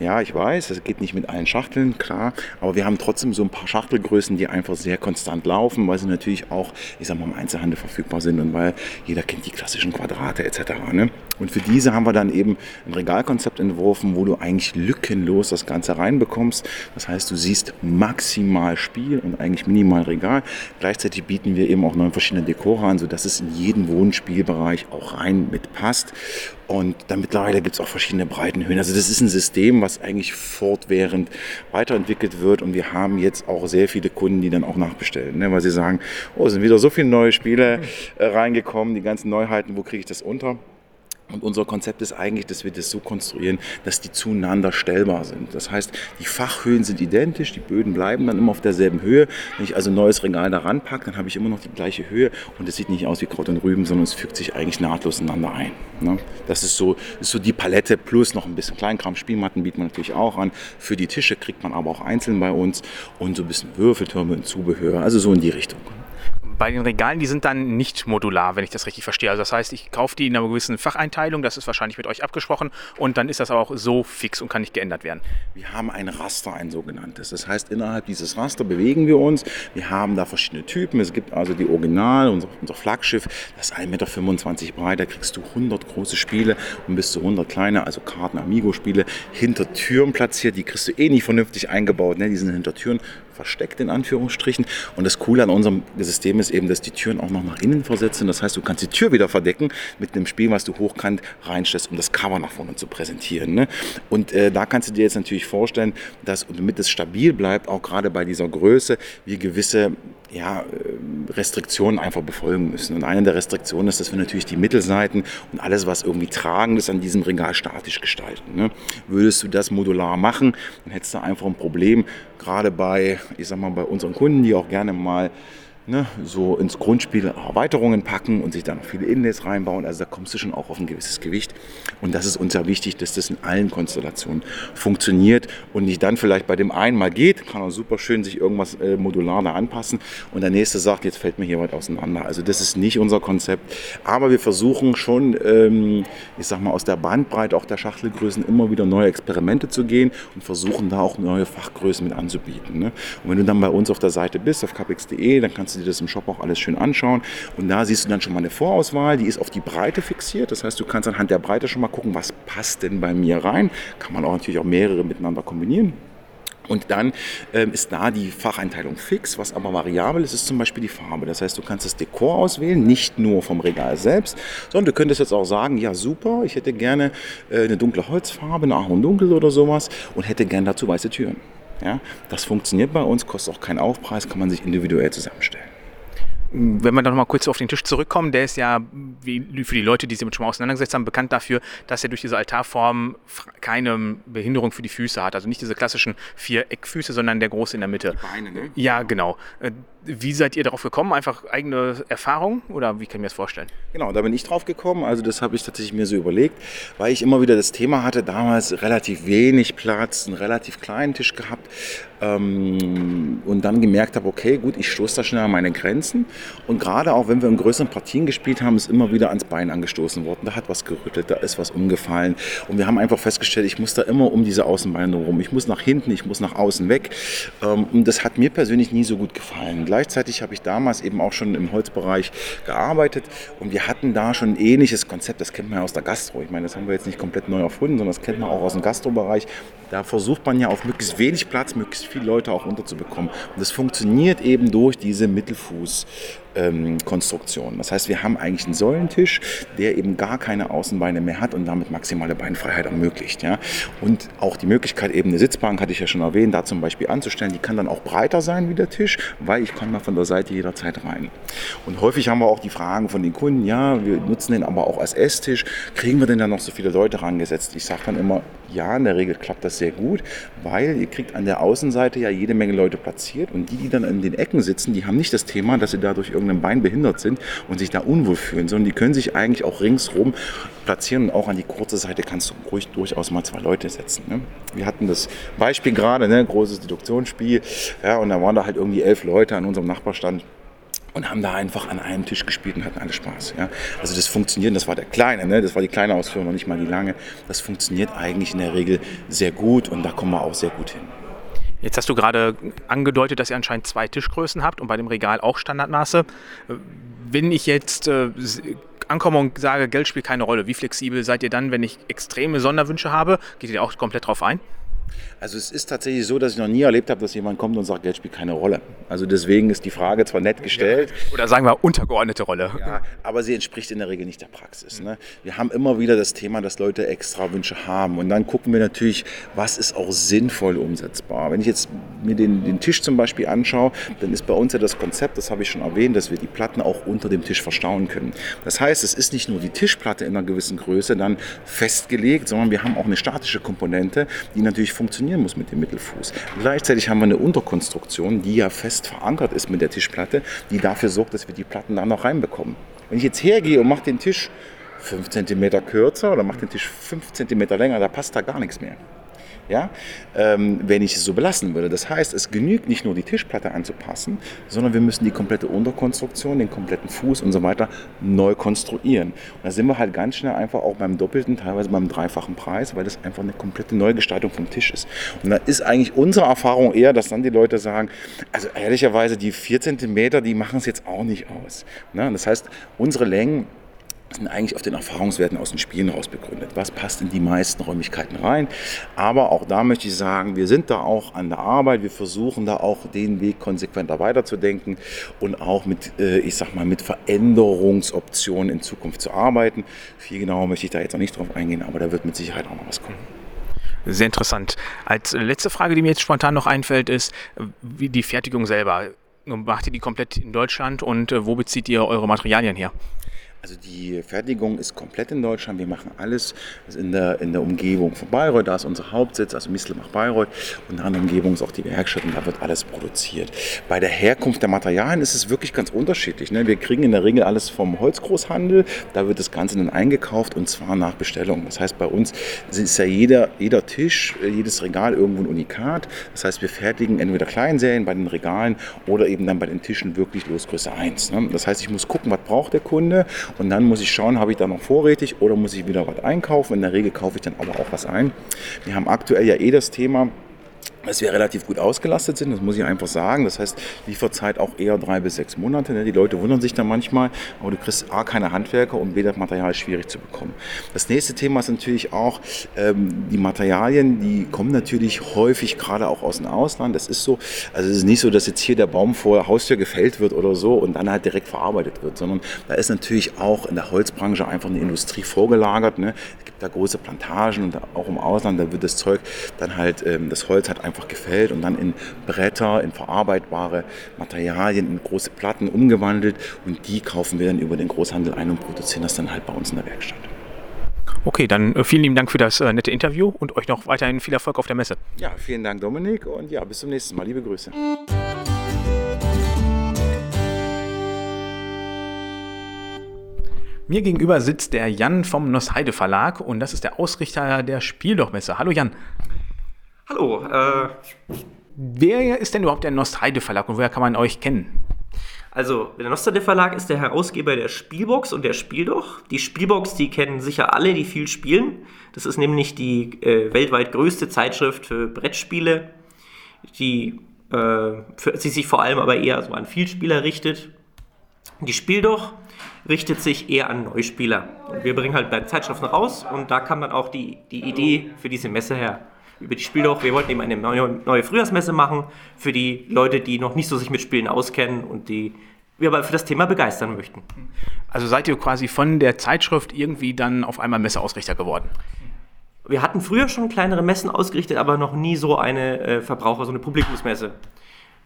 Ja, ich weiß, es geht nicht mit allen Schachteln, klar, aber wir haben trotzdem so ein paar Schachtelgrößen, die einfach sehr konstant laufen, weil sie natürlich auch, ich sag mal, im Einzelhandel verfügbar sind und weil jeder kennt die klassischen Quadrate etc. Ne? Und für diese haben wir dann eben ein Regalkonzept entworfen, wo du eigentlich lückenlos das Ganze reinbekommst. Das heißt, du siehst maximal Spiel und eigentlich minimal Regal. Gleichzeitig bieten wir eben auch neun verschiedene Dekore an, sodass es in jeden Wohnspielbereich auch rein mitpasst. Und dann mittlerweile gibt es auch verschiedene Breitenhöhen. Also das ist ein System, was eigentlich fortwährend weiterentwickelt wird. Und wir haben jetzt auch sehr viele Kunden, die dann auch nachbestellen, ne? weil sie sagen, oh, sind wieder so viele neue Spiele äh, reingekommen, die ganzen Neuheiten, wo kriege ich das unter? Und unser Konzept ist eigentlich, dass wir das so konstruieren, dass die zueinander stellbar sind. Das heißt, die Fachhöhen sind identisch, die Böden bleiben dann immer auf derselben Höhe. Wenn ich also ein neues Regal da ranpacke, dann habe ich immer noch die gleiche Höhe und es sieht nicht aus wie Kraut und Rüben, sondern es fügt sich eigentlich nahtlos ineinander ein. Ne? Das ist so, ist so die Palette plus noch ein bisschen Kleinkram. Spielmatten bieten wir natürlich auch an. Für die Tische kriegt man aber auch einzeln bei uns und so ein bisschen Würfeltürme und Zubehör. Also so in die Richtung bei den Regalen, die sind dann nicht modular, wenn ich das richtig verstehe. Also das heißt, ich kaufe die in einer gewissen Facheinteilung, das ist wahrscheinlich mit euch abgesprochen und dann ist das auch so fix und kann nicht geändert werden. Wir haben ein Raster, ein sogenanntes. Das heißt, innerhalb dieses Raster bewegen wir uns. Wir haben da verschiedene Typen. Es gibt also die Original, unser, unser Flaggschiff, das ist 1,25 Meter breit. Da kriegst du 100 große Spiele und bis zu 100 kleine, also Karten, Amigo-Spiele, hinter Türen platziert. Die kriegst du eh nicht vernünftig eingebaut. Ne? Die sind hinter Türen versteckt in Anführungsstrichen. Und das Coole an unserem System ist eben, dass die Türen auch noch nach innen versetzen. Das heißt, du kannst die Tür wieder verdecken mit einem Spiel, was du hochkant reinstellst, um das Cover nach vorne zu präsentieren. Ne? Und äh, da kannst du dir jetzt natürlich vorstellen, dass damit es stabil bleibt, auch gerade bei dieser Größe, wir gewisse ja, äh, Restriktionen einfach befolgen müssen. Und eine der Restriktionen ist, dass wir natürlich die Mittelseiten und alles, was irgendwie tragend ist, an diesem Regal statisch gestalten. Ne? Würdest du das modular machen, dann hättest du einfach ein Problem, gerade bei, ich sag mal, bei unseren Kunden, die auch gerne mal ne, so ins Grundspiel Erweiterungen packen und sich dann noch viele Inlays reinbauen. Also da kommst du schon auch auf ein gewisses Gewicht. Und das ist uns ja wichtig, dass das in allen Konstellationen funktioniert und nicht dann vielleicht bei dem einen mal geht, kann er super schön sich irgendwas äh, modular anpassen und der nächste sagt, jetzt fällt mir hier was auseinander. Also das ist nicht unser Konzept. Aber wir versuchen schon, ähm, ich sag mal, aus der Bandbreite auch der Schachtelgrößen immer wieder neue Experimente zu gehen und versuchen da auch neue Fachgrößen mit anzubieten. Ne? Und wenn du dann bei uns auf der Seite bist, auf capix.de, dann kannst du dir das im Shop auch alles schön anschauen. Und da siehst du dann schon mal eine Vorauswahl, die ist auf die Breite fixiert. Das heißt, du kannst anhand der Breite schon mal gucken, was passt denn bei mir rein. Kann man auch natürlich auch mehrere miteinander kombinieren. Und dann ähm, ist da die Facheinteilung fix. Was aber variabel ist, ist zum Beispiel die Farbe. Das heißt, du kannst das Dekor auswählen, nicht nur vom Regal selbst, sondern du könntest jetzt auch sagen, ja super, ich hätte gerne äh, eine dunkle Holzfarbe, eine Ahorndunkel oder sowas und hätte gerne dazu weiße Türen. Ja, das funktioniert bei uns, kostet auch keinen Aufpreis, kann man sich individuell zusammenstellen. Wenn wir dann noch mal kurz auf den Tisch zurückkommen, der ist ja, wie für die Leute, die sich damit schon mal auseinandergesetzt haben, bekannt dafür, dass er durch diese Altarform keine Behinderung für die Füße hat. Also nicht diese klassischen vier Eckfüße, sondern der große in der Mitte. Die Beine, ne? Ja, genau. Wie seid ihr darauf gekommen? Einfach eigene Erfahrung oder wie kann ich mir das vorstellen? Genau, da bin ich drauf gekommen. Also das habe ich tatsächlich mir so überlegt, weil ich immer wieder das Thema hatte, damals relativ wenig Platz, einen relativ kleinen Tisch gehabt ähm, und dann gemerkt habe, okay, gut, ich stoße da schnell an meine Grenzen. Und gerade auch, wenn wir in größeren Partien gespielt haben, ist immer wieder ans Bein angestoßen worden. Da hat was gerüttelt, da ist was umgefallen. Und wir haben einfach festgestellt, ich muss da immer um diese Außenbeine rum. Ich muss nach hinten, ich muss nach außen weg. Ähm, und das hat mir persönlich nie so gut gefallen gleichzeitig habe ich damals eben auch schon im Holzbereich gearbeitet und wir hatten da schon ein ähnliches Konzept, das kennt man ja aus der Gastro. Ich meine, das haben wir jetzt nicht komplett neu erfunden, sondern das kennt man auch aus dem Gastrobereich. Da versucht man ja auf möglichst wenig Platz, möglichst viele Leute auch unterzubekommen. Und das funktioniert eben durch diese Mittelfuß- ähm, Konstruktion. Das heißt, wir haben eigentlich einen Säulentisch, der eben gar keine Außenbeine mehr hat und damit maximale Beinfreiheit ermöglicht. Ja? Und auch die Möglichkeit, eben eine Sitzbank, hatte ich ja schon erwähnt, da zum Beispiel anzustellen, die kann dann auch breiter sein wie der Tisch, weil ich kann mal von der Seite jederzeit rein. Und häufig haben wir auch die Fragen von den Kunden, ja, wir nutzen den aber auch als Esstisch, kriegen wir denn da noch so viele Leute rangesetzt? Ich sage dann immer, ja, in der Regel klappt das sehr gut, weil ihr kriegt an der Außenseite ja jede Menge Leute platziert und die, die dann in den Ecken sitzen, die haben nicht das Thema, dass sie dadurch irgendeinem Bein behindert sind und sich da unwohl fühlen, sondern die können sich eigentlich auch ringsrum platzieren und auch an die kurze Seite kannst du ruhig durchaus mal zwei Leute setzen. Ne? Wir hatten das Beispiel gerade, ne, großes Deduktionsspiel, ja, und da waren da halt irgendwie elf Leute an unserem Nachbarstand und haben da einfach an einem Tisch gespielt und hatten alle Spaß. Ja? Also das funktioniert, das war der kleine, ne? das war die kleine Ausführung, noch nicht mal die lange. Das funktioniert eigentlich in der Regel sehr gut und da kommen wir auch sehr gut hin. Jetzt hast du gerade angedeutet, dass ihr anscheinend zwei Tischgrößen habt und bei dem Regal auch Standardmaße. Wenn ich jetzt äh, ankomme und sage, Geld spielt keine Rolle, wie flexibel seid ihr dann, wenn ich extreme Sonderwünsche habe? Geht ihr auch komplett drauf ein? Also es ist tatsächlich so, dass ich noch nie erlebt habe, dass jemand kommt und sagt, Geld spielt keine Rolle. Also deswegen ist die Frage zwar nett gestellt. Ja. Oder sagen wir untergeordnete Rolle. Ja, aber sie entspricht in der Regel nicht der Praxis. Ne? Wir haben immer wieder das Thema, dass Leute extra Wünsche haben. Und dann gucken wir natürlich, was ist auch sinnvoll umsetzbar. Wenn ich jetzt mir den, den Tisch zum Beispiel anschaue, dann ist bei uns ja das Konzept, das habe ich schon erwähnt, dass wir die Platten auch unter dem Tisch verstauen können. Das heißt, es ist nicht nur die Tischplatte in einer gewissen Größe dann festgelegt, sondern wir haben auch eine statische Komponente, die natürlich funktionieren muss mit dem Mittelfuß. Gleichzeitig haben wir eine Unterkonstruktion, die ja fest verankert ist mit der Tischplatte, die dafür sorgt, dass wir die Platten da noch reinbekommen. Wenn ich jetzt hergehe und mache den Tisch 5 cm kürzer oder mache den Tisch 5 cm länger, da passt da gar nichts mehr ja, ähm, wenn ich es so belassen würde. Das heißt, es genügt nicht nur die Tischplatte anzupassen, sondern wir müssen die komplette Unterkonstruktion, den kompletten Fuß und so weiter neu konstruieren. Und da sind wir halt ganz schnell einfach auch beim doppelten, teilweise beim dreifachen Preis, weil das einfach eine komplette Neugestaltung vom Tisch ist. Und da ist eigentlich unsere Erfahrung eher, dass dann die Leute sagen, also ehrlicherweise die 4 cm, die machen es jetzt auch nicht aus. Ne? Das heißt, unsere Längen sind eigentlich auf den Erfahrungswerten aus den Spielen raus begründet. Was passt in die meisten Räumlichkeiten rein? Aber auch da möchte ich sagen, wir sind da auch an der Arbeit. Wir versuchen da auch den Weg konsequenter weiterzudenken und auch mit, äh, ich sag mal, mit Veränderungsoptionen in Zukunft zu arbeiten. Viel genauer möchte ich da jetzt noch nicht drauf eingehen, aber da wird mit Sicherheit auch noch was kommen. Sehr interessant. Als letzte Frage, die mir jetzt spontan noch einfällt, ist, wie die Fertigung selber. Macht ihr die komplett in Deutschland und äh, wo bezieht ihr eure Materialien her? Also die Fertigung ist komplett in Deutschland. Wir machen alles in der, in der Umgebung von Bayreuth. Da ist unser Hauptsitz, also Mistelbach Bayreuth. Und in der Umgebung ist auch die Werkstatt und da wird alles produziert. Bei der Herkunft der Materialien ist es wirklich ganz unterschiedlich. Ne? Wir kriegen in der Regel alles vom Holzgroßhandel. Da wird das Ganze dann eingekauft und zwar nach Bestellung. Das heißt, bei uns ist ja jeder, jeder Tisch, jedes Regal irgendwo ein Unikat. Das heißt, wir fertigen entweder Kleinserien bei den Regalen oder eben dann bei den Tischen wirklich Losgröße 1. Ne? Das heißt, ich muss gucken, was braucht der Kunde und dann muss ich schauen, habe ich da noch vorrätig oder muss ich wieder was einkaufen. In der Regel kaufe ich dann aber auch was ein. Wir haben aktuell ja eh das Thema, dass wir relativ gut ausgelastet sind, das muss ich einfach sagen. Das heißt, Lieferzeit auch eher drei bis sechs Monate. Ne? Die Leute wundern sich da manchmal, aber du kriegst A, keine Handwerker und B, das Material ist schwierig zu bekommen. Das nächste Thema ist natürlich auch, ähm, die Materialien, die kommen natürlich häufig gerade auch aus dem Ausland. Das ist so, also es ist nicht so, dass jetzt hier der Baum vor der Haustür gefällt wird oder so und dann halt direkt verarbeitet wird, sondern da ist natürlich auch in der Holzbranche einfach eine Industrie vorgelagert. Ne? Es gibt da große Plantagen und auch im Ausland, da wird das Zeug dann halt, ähm, das Holz hat einfach gefällt und dann in Bretter, in verarbeitbare Materialien, in große Platten umgewandelt und die kaufen wir dann über den Großhandel ein und produzieren das dann halt bei uns in der Werkstatt. Okay, dann äh, vielen lieben Dank für das äh, nette Interview und euch noch weiterhin viel Erfolg auf der Messe. Ja, vielen Dank Dominik und ja, bis zum nächsten Mal. Liebe Grüße. Mir gegenüber sitzt der Jan vom Nossheide Verlag und das ist der Ausrichter der Spieldochmesse. Hallo Jan. Hallo. Äh, Wer ist denn überhaupt der Nostheide Verlag und woher kann man euch kennen? Also, der Nostheide Verlag ist der Herausgeber der Spielbox und der Spieldoch. Die Spielbox, die kennen sicher alle, die viel spielen. Das ist nämlich die äh, weltweit größte Zeitschrift für Brettspiele, die äh, für, sie sich vor allem aber eher so an Vielspieler richtet. Die Spieldoch richtet sich eher an Neuspieler. Und wir bringen halt Zeitschriften raus und da kam dann auch die, die Idee für diese Messe her über die Spieldoch. Wir wollten eben eine neue, neue Frühjahrsmesse machen für die Leute, die noch nicht so sich mit Spielen auskennen und die wir aber für das Thema begeistern möchten. Also seid ihr quasi von der Zeitschrift irgendwie dann auf einmal Messeausrichter geworden? Wir hatten früher schon kleinere Messen ausgerichtet, aber noch nie so eine äh, Verbraucher, so eine Publikumsmesse.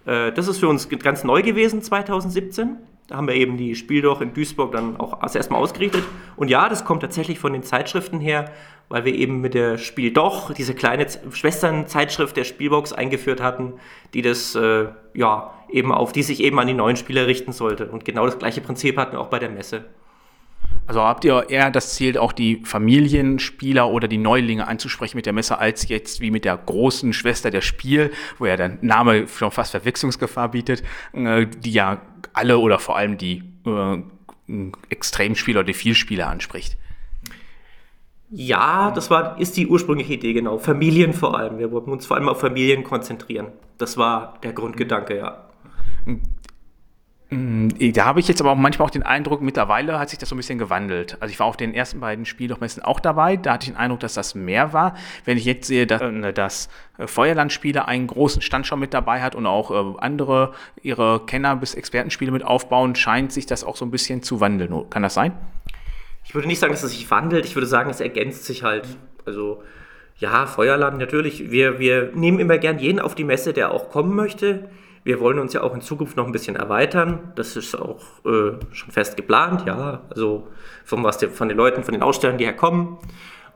Äh, das ist für uns ganz neu gewesen 2017. Da haben wir eben die Spieldoch in Duisburg dann auch erstmal ausgerichtet. Und ja, das kommt tatsächlich von den Zeitschriften her, weil wir eben mit der Spieldoch diese kleine Schwesternzeitschrift der Spielbox eingeführt hatten, die das äh, ja eben auf die sich eben an die neuen Spieler richten sollte. Und genau das gleiche Prinzip hatten wir auch bei der Messe. Also habt ihr eher das Ziel, auch die Familienspieler oder die Neulinge anzusprechen mit der Messe, als jetzt wie mit der großen Schwester der Spiel, wo ja der Name schon fast Verwechslungsgefahr bietet, äh, die ja alle oder vor allem die äh, Extremspieler, die Vielspieler anspricht. Ja, das war, ist die ursprüngliche Idee, genau. Familien vor allem. Wir wollten uns vor allem auf Familien konzentrieren. Das war der Grundgedanke, ja. Mm, da habe ich jetzt aber auch manchmal auch den Eindruck, mittlerweile hat sich das so ein bisschen gewandelt. Also ich war auf den ersten beiden Spieldochmessen auch dabei, da hatte ich den Eindruck, dass das mehr war. Wenn ich jetzt sehe, dass, äh, dass Feuerlandspiele einen großen Stand schon mit dabei hat und auch äh, andere ihre Kenner- bis Expertenspiele mit aufbauen, scheint sich das auch so ein bisschen zu wandeln. Kann das sein? Ich würde nicht sagen, dass es sich wandelt, ich würde sagen, es ergänzt sich halt. Also ja, Feuerland natürlich. Wir, wir nehmen immer gern jeden auf die Messe, der auch kommen möchte. Wir wollen uns ja auch in Zukunft noch ein bisschen erweitern. Das ist auch äh, schon fest geplant, ja. Also von, was die, von den Leuten, von den Ausstellern, die herkommen.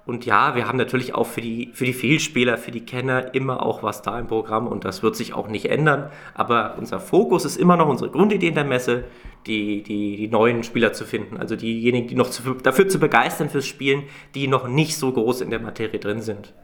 Und ja, wir haben natürlich auch für die, für die Fehlspieler, für die Kenner immer auch was da im Programm und das wird sich auch nicht ändern. Aber unser Fokus ist immer noch unsere Grundidee in der Messe, die, die, die neuen Spieler zu finden. Also diejenigen, die noch zu, dafür zu begeistern fürs Spielen, die noch nicht so groß in der Materie drin sind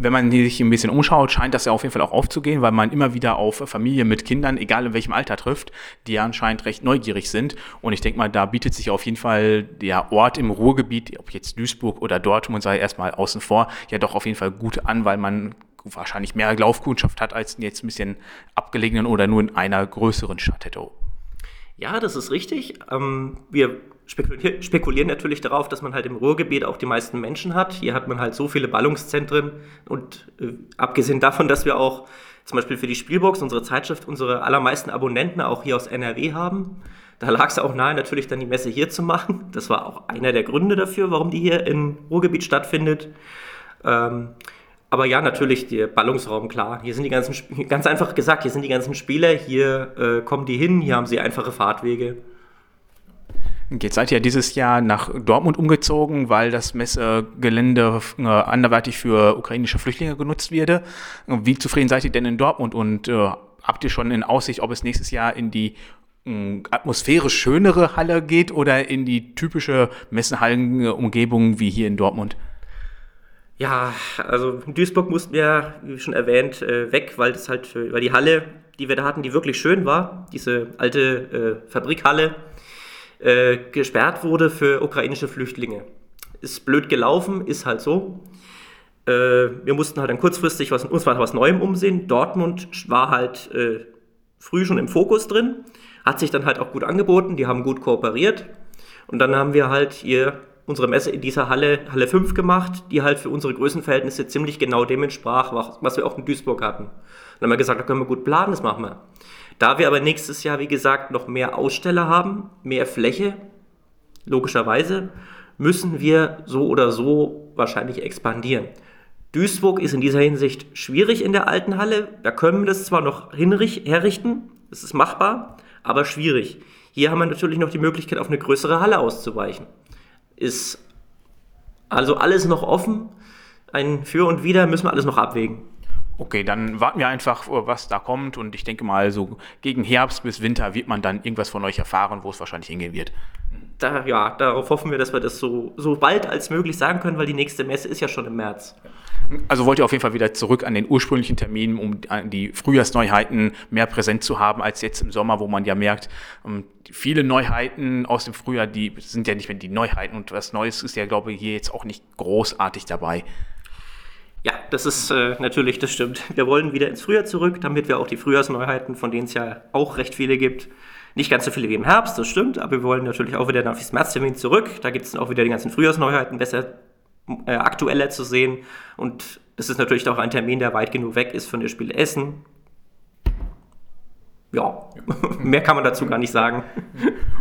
wenn man sich ein bisschen umschaut, scheint das ja auf jeden Fall auch aufzugehen, weil man immer wieder auf Familien mit Kindern, egal in welchem Alter trifft, die ja anscheinend recht neugierig sind. Und ich denke mal, da bietet sich auf jeden Fall der Ort im Ruhrgebiet, ob jetzt Duisburg oder Dortmund sei erstmal außen vor, ja doch auf jeden Fall gut an, weil man wahrscheinlich mehr Laufkundschaft hat, als jetzt ein bisschen abgelegenen oder nur in einer größeren Stadt hätte. Ja, das ist richtig. Ähm, wir spekulieren, natürlich darauf, dass man halt im Ruhrgebiet auch die meisten Menschen hat. Hier hat man halt so viele Ballungszentren und äh, abgesehen davon, dass wir auch zum Beispiel für die Spielbox, unsere Zeitschrift, unsere allermeisten Abonnenten auch hier aus NRW haben. Da lag es auch nahe, natürlich dann die Messe hier zu machen. Das war auch einer der Gründe dafür, warum die hier im Ruhrgebiet stattfindet. Ähm, aber ja, natürlich, der Ballungsraum, klar. Hier sind die ganzen, ganz einfach gesagt, hier sind die ganzen Spieler, hier äh, kommen die hin, hier haben sie einfache Fahrtwege. Jetzt seid ihr dieses Jahr nach Dortmund umgezogen, weil das Messegelände äh, anderweitig für ukrainische Flüchtlinge genutzt werde. Wie zufrieden seid ihr denn in Dortmund und äh, habt ihr schon in Aussicht, ob es nächstes Jahr in die äh, atmosphärisch schönere Halle geht oder in die typische Messenhallenumgebung wie hier in Dortmund? Ja, also Duisburg mussten wir, wie schon erwähnt, äh, weg, weil das halt, weil die Halle, die wir da hatten, die wirklich schön war, diese alte äh, Fabrikhalle, äh, gesperrt wurde für ukrainische Flüchtlinge. Ist blöd gelaufen, ist halt so. Äh, wir mussten halt dann kurzfristig was, uns was Neuem umsehen. Dortmund war halt äh, früh schon im Fokus drin, hat sich dann halt auch gut angeboten, die haben gut kooperiert. Und dann haben wir halt hier unsere Messe in dieser Halle, Halle 5 gemacht, die halt für unsere Größenverhältnisse ziemlich genau dem entsprach, was wir auch in Duisburg hatten. Dann haben wir gesagt, da können wir gut planen, das machen wir. Da wir aber nächstes Jahr, wie gesagt, noch mehr Aussteller haben, mehr Fläche, logischerweise, müssen wir so oder so wahrscheinlich expandieren. Duisburg ist in dieser Hinsicht schwierig in der alten Halle. Da können wir das zwar noch herrichten, es ist machbar, aber schwierig. Hier haben wir natürlich noch die Möglichkeit, auf eine größere Halle auszuweichen ist also alles noch offen. Ein Für und Wider müssen wir alles noch abwägen. Okay, dann warten wir einfach, was da kommt. Und ich denke mal, so gegen Herbst bis Winter wird man dann irgendwas von euch erfahren, wo es wahrscheinlich hingehen wird. Da, ja, darauf hoffen wir, dass wir das so, so bald als möglich sagen können, weil die nächste Messe ist ja schon im März. Also wollt ihr auf jeden Fall wieder zurück an den ursprünglichen Termin, um die Frühjahrsneuheiten mehr präsent zu haben als jetzt im Sommer, wo man ja merkt, ähm, viele Neuheiten aus dem Frühjahr, die sind ja nicht mehr die Neuheiten und was Neues ist ja, glaube ich, hier jetzt auch nicht großartig dabei. Ja, das ist äh, natürlich, das stimmt. Wir wollen wieder ins Frühjahr zurück, damit wir auch die Frühjahrsneuheiten, von denen es ja auch recht viele gibt, nicht ganz so viele wie im Herbst, das stimmt, aber wir wollen natürlich auch wieder auf das Märztermin zurück. Da gibt es auch wieder die ganzen Frühjahrsneuheiten besser äh, aktueller zu sehen. Und das ist natürlich auch ein Termin, der weit genug weg ist von der Spiel Essen. Ja, mehr kann man dazu gar nicht sagen.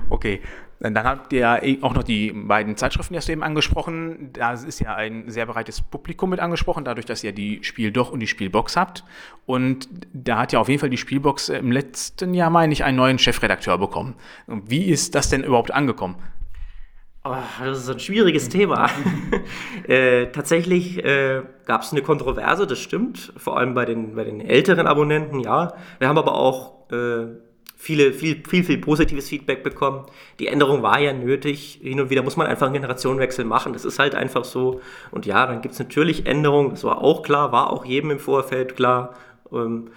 Okay, dann habt ihr ja eh auch noch die beiden Zeitschriften, die hast du eben angesprochen. Da ist ja ein sehr breites Publikum mit angesprochen, dadurch, dass ihr die Spiel doch und die Spielbox habt. Und da hat ja auf jeden Fall die Spielbox im letzten Jahr, meine ich, einen neuen Chefredakteur bekommen. Wie ist das denn überhaupt angekommen? Oh, das ist ein schwieriges Thema. äh, tatsächlich äh, gab es eine Kontroverse, das stimmt, vor allem bei den, bei den älteren Abonnenten, ja. Wir haben aber auch äh, viele, viel, viel, viel positives Feedback bekommen. Die Änderung war ja nötig. Hin und wieder muss man einfach einen Generationenwechsel machen. Das ist halt einfach so. Und ja, dann gibt es natürlich Änderungen, das war auch klar, war auch jedem im Vorfeld klar. Ähm,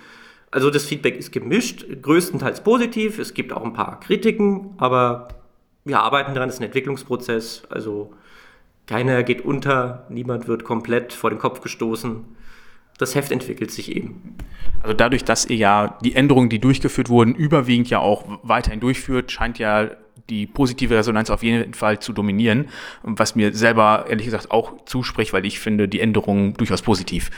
Also das Feedback ist gemischt, größtenteils positiv. Es gibt auch ein paar Kritiken, aber wir arbeiten daran, es ist ein Entwicklungsprozess. Also keiner geht unter, niemand wird komplett vor den Kopf gestoßen. Das Heft entwickelt sich eben. Also dadurch, dass ihr ja die Änderungen, die durchgeführt wurden, überwiegend ja auch weiterhin durchführt, scheint ja die positive Resonanz auf jeden Fall zu dominieren, was mir selber ehrlich gesagt auch zuspricht, weil ich finde die Änderungen durchaus positiv.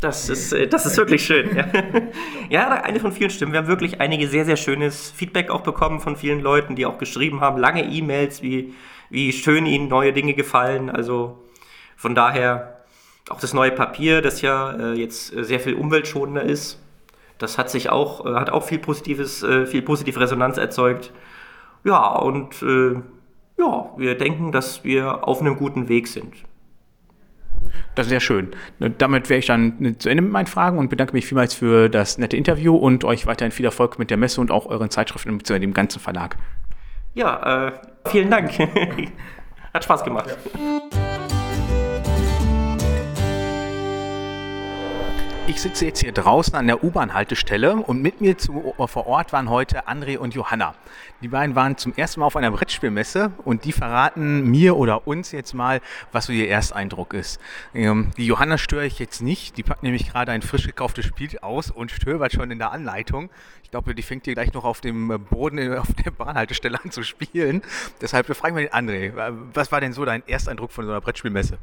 Das ist, äh, das ist wirklich schön. Ja. ja, eine von vielen Stimmen. Wir haben wirklich einige sehr, sehr schönes Feedback auch bekommen von vielen Leuten, die auch geschrieben haben, lange E-Mails, wie, wie schön ihnen neue Dinge gefallen. Also von daher auch das neue Papier, das ja äh, jetzt sehr viel umweltschonender ist. Das hat sich auch, äh, hat auch viel positives, viel positive Resonanz erzeugt. Ja, und äh, ja, wir denken, dass wir auf einem guten Weg sind. Das ist sehr schön. Damit wäre ich dann zu Ende mit meinen Fragen und bedanke mich vielmals für das nette Interview und euch weiterhin viel Erfolg mit der Messe und auch euren Zeitschriften zu dem ganzen Verlag. Ja, äh, vielen Dank. Hat Spaß gemacht. Ja. Ich sitze jetzt hier draußen an der U-Bahn-Haltestelle und mit mir zu, vor Ort waren heute André und Johanna. Die beiden waren zum ersten Mal auf einer Brettspielmesse und die verraten mir oder uns jetzt mal, was so ihr Ersteindruck ist. Ähm, die Johanna störe ich jetzt nicht, die packt nämlich gerade ein frisch gekauftes Spiel aus und stöbert schon in der Anleitung. Ich glaube, die fängt hier gleich noch auf dem Boden auf der Bahnhaltestelle an zu spielen. Deshalb fragen wir den André, was war denn so dein Ersteindruck von so einer Brettspielmesse?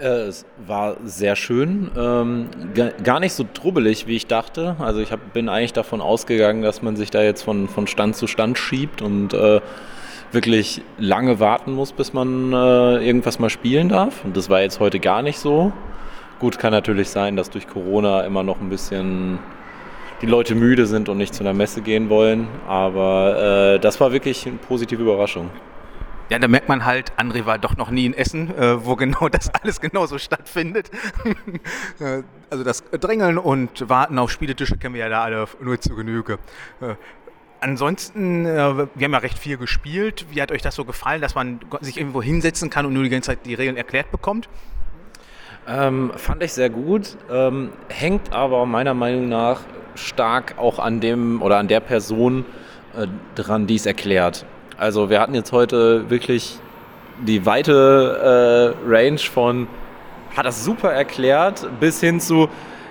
Äh, es war sehr schön, ähm, gar nicht so trubbelig, wie ich dachte. Also ich hab, bin eigentlich davon ausgegangen, dass man sich da jetzt von, von Stand zu Stand schiebt und äh, wirklich lange warten muss, bis man äh, irgendwas mal spielen darf. Und das war jetzt heute gar nicht so. Gut, kann natürlich sein, dass durch Corona immer noch ein bisschen die Leute müde sind und nicht zu einer Messe gehen wollen. Aber äh, das war wirklich eine positive Überraschung. Ja, da merkt man halt, André war doch noch nie in Essen, äh, wo genau das alles genauso stattfindet. Äh, also das Drängeln und Warten auf Spieletische kennen wir ja da alle nur zu Genüge. Äh, ansonsten, wir haben ja recht viel gespielt. Wie hat euch das so gefallen, dass man sich irgendwo hinsetzen kann und nur die ganze Zeit die Regeln erklärt bekommt? Ähm, fand ich sehr gut. Ähm, hängt aber meiner Meinung nach stark auch an dem oder an der Person äh, dran, die es erklärt. Also wir hatten jetzt heute wirklich die weite äh, Range von, hat das super erklärt, bis hin zu,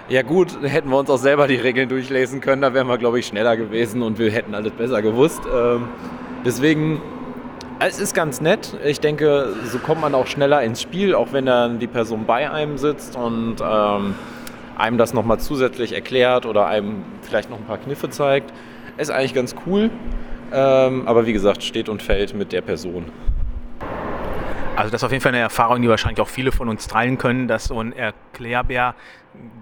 ja gut, hätten wir uns auch selber die Regeln durchlesen können, da wären wir, glaube ich, schneller gewesen und wir hätten alles besser gewusst. Ähm, deswegen, es ist ganz nett. Ich denke, so kommt man auch schneller ins Spiel, auch wenn dann die Person bei einem sitzt und ähm, einem das nochmal zusätzlich erklärt oder einem vielleicht noch ein paar Kniffe zeigt. Ist eigentlich ganz cool. Ähm, aber wie gesagt, steht und fällt mit der Person. Also das ist auf jeden Fall eine Erfahrung, die wahrscheinlich auch viele von uns teilen können, dass so ein Erklärbär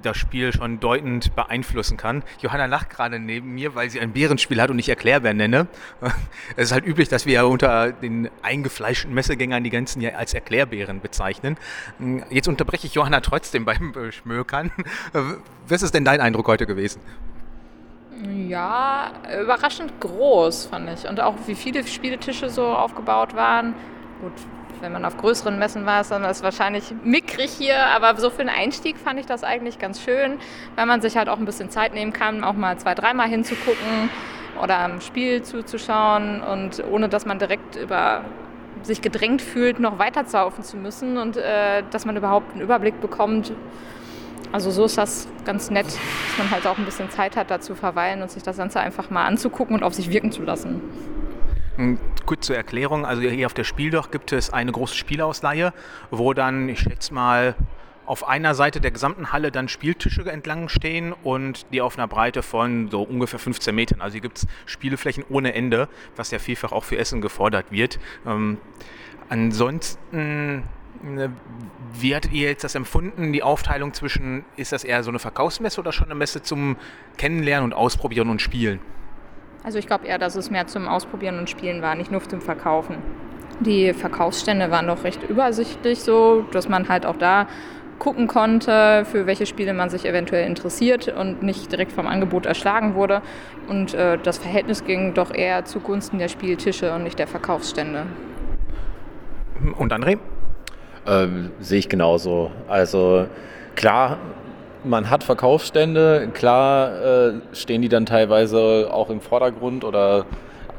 das Spiel schon deutend beeinflussen kann. Johanna lacht gerade neben mir, weil sie ein Bärenspiel hat und ich Erklärbär nenne. Es ist halt üblich, dass wir ja unter den eingefleischten Messegängern die ganzen ja als Erklärbären bezeichnen. Jetzt unterbreche ich Johanna trotzdem beim Schmökern. Was ist denn dein Eindruck heute gewesen? Ja, überraschend groß, fand ich. Und auch wie viele Spieletische so aufgebaut waren. Gut, wenn man auf größeren Messen war, dann ist es wahrscheinlich mickrig hier, aber so für den Einstieg fand ich das eigentlich ganz schön, weil man sich halt auch ein bisschen Zeit nehmen kann, auch mal zwei, dreimal hinzugucken oder am Spiel zuzuschauen und ohne dass man direkt über sich gedrängt fühlt, noch weiter zu müssen und äh, dass man überhaupt einen Überblick bekommt, also so ist das ganz nett, dass man halt auch ein bisschen Zeit hat, da zu verweilen und sich das Ganze einfach mal anzugucken und auf sich wirken zu lassen. Kurz zur Erklärung, also hier auf der Spieldoch gibt es eine große Spielausleihe, wo dann, ich schätze mal, auf einer Seite der gesamten Halle dann Spieltische entlang stehen und die auf einer Breite von so ungefähr 15 Metern. Also hier gibt es Spieleflächen ohne Ende, was ja vielfach auch für Essen gefordert wird. Ähm, ansonsten wie hattet ihr jetzt das empfunden, die Aufteilung zwischen, ist das eher so eine Verkaufsmesse oder schon eine Messe zum Kennenlernen und Ausprobieren und Spielen? Also ich glaube eher, dass es mehr zum Ausprobieren und Spielen war, nicht nur zum Verkaufen. Die Verkaufsstände waren doch recht übersichtlich so, dass man halt auch da gucken konnte, für welche Spiele man sich eventuell interessiert und nicht direkt vom Angebot erschlagen wurde. Und äh, das Verhältnis ging doch eher zugunsten der Spieltische und nicht der Verkaufsstände. Und André? Ähm, sehe ich genauso. Also klar, man hat Verkaufsstände, klar äh, stehen die dann teilweise auch im Vordergrund oder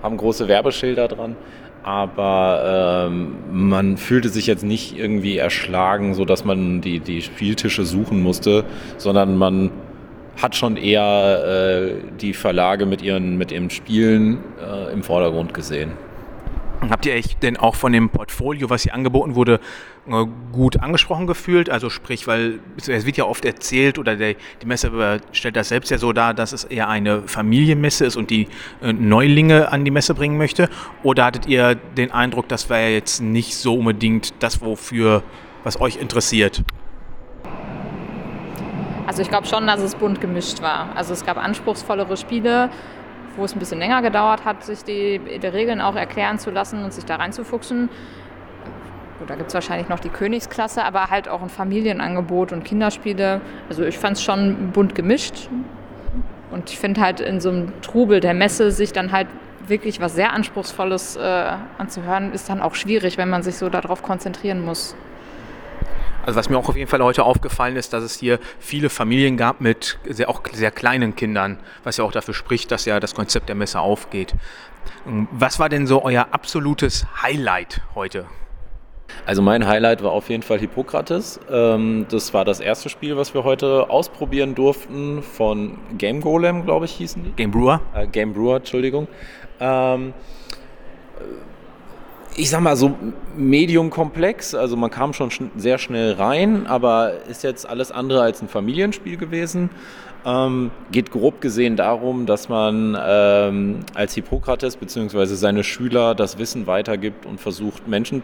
haben große Werbeschilder dran. Aber ähm, man fühlte sich jetzt nicht irgendwie erschlagen, sodass man die, die Spieltische suchen musste, sondern man hat schon eher äh, die Verlage mit ihren, mit ihren Spielen äh, im Vordergrund gesehen. Habt ihr euch denn auch von dem Portfolio, was hier angeboten wurde, äh, gut angesprochen gefühlt? Also sprich, weil es wird ja oft erzählt oder der, die Messe stellt das selbst ja so dar, dass es eher eine Familienmesse ist und die äh, Neulinge an die Messe bringen möchte. Oder hattet ihr den Eindruck, das wäre jetzt nicht so unbedingt das, wofür, was euch interessiert? Also ich glaube schon, dass es bunt gemischt war. Also es gab anspruchsvollere Spiele, wo es ein bisschen länger gedauert hat, sich die, die Regeln auch erklären zu lassen und sich da reinzufuchsen. Gut, da gibt es wahrscheinlich noch die Königsklasse, aber halt auch ein Familienangebot und Kinderspiele. Also ich fand es schon bunt gemischt. Und ich finde halt in so einem Trubel der Messe sich dann halt wirklich was sehr Anspruchsvolles äh, anzuhören, ist dann auch schwierig, wenn man sich so darauf konzentrieren muss. Also was mir auch auf jeden Fall heute aufgefallen ist, dass es hier viele Familien gab mit sehr, auch sehr kleinen Kindern, was ja auch dafür spricht, dass ja das Konzept der Messe aufgeht. Was war denn so euer absolutes Highlight heute? Also mein Highlight war auf jeden Fall Hippokrates. Ähm, das war das erste Spiel, was wir heute ausprobieren durften von Game Golem, glaube ich, hießen die. Game Brewer? Äh, Game Brewer, Entschuldigung. Ich sag mal so medium komplex, also man kam schon schn sehr schnell rein, aber ist jetzt alles andere als ein Familienspiel gewesen. Ähm, geht grob gesehen darum, dass man ähm, als Hippokrates bzw. seine Schüler das Wissen weitergibt und versucht, Menschen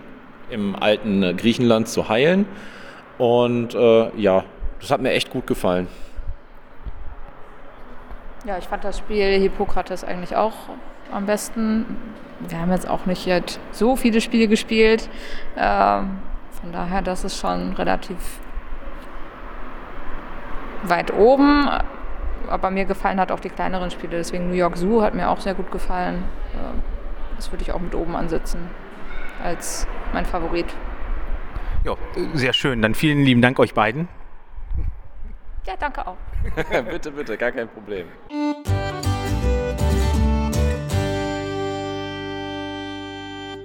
im alten Griechenland zu heilen. Und äh, ja, das hat mir echt gut gefallen. Ja, ich fand das Spiel Hippokrates eigentlich auch am besten. Wir haben jetzt auch nicht jetzt so viele Spiele gespielt. Ähm, von daher, das ist schon relativ weit oben. Aber mir gefallen hat auch die kleineren Spiele. Deswegen New York Zoo hat mir auch sehr gut gefallen. Ähm, das würde ich auch mit oben ansetzen als mein Favorit. Ja, sehr schön. Dann vielen lieben Dank euch beiden. Ja, danke auch. bitte, bitte, gar kein Problem.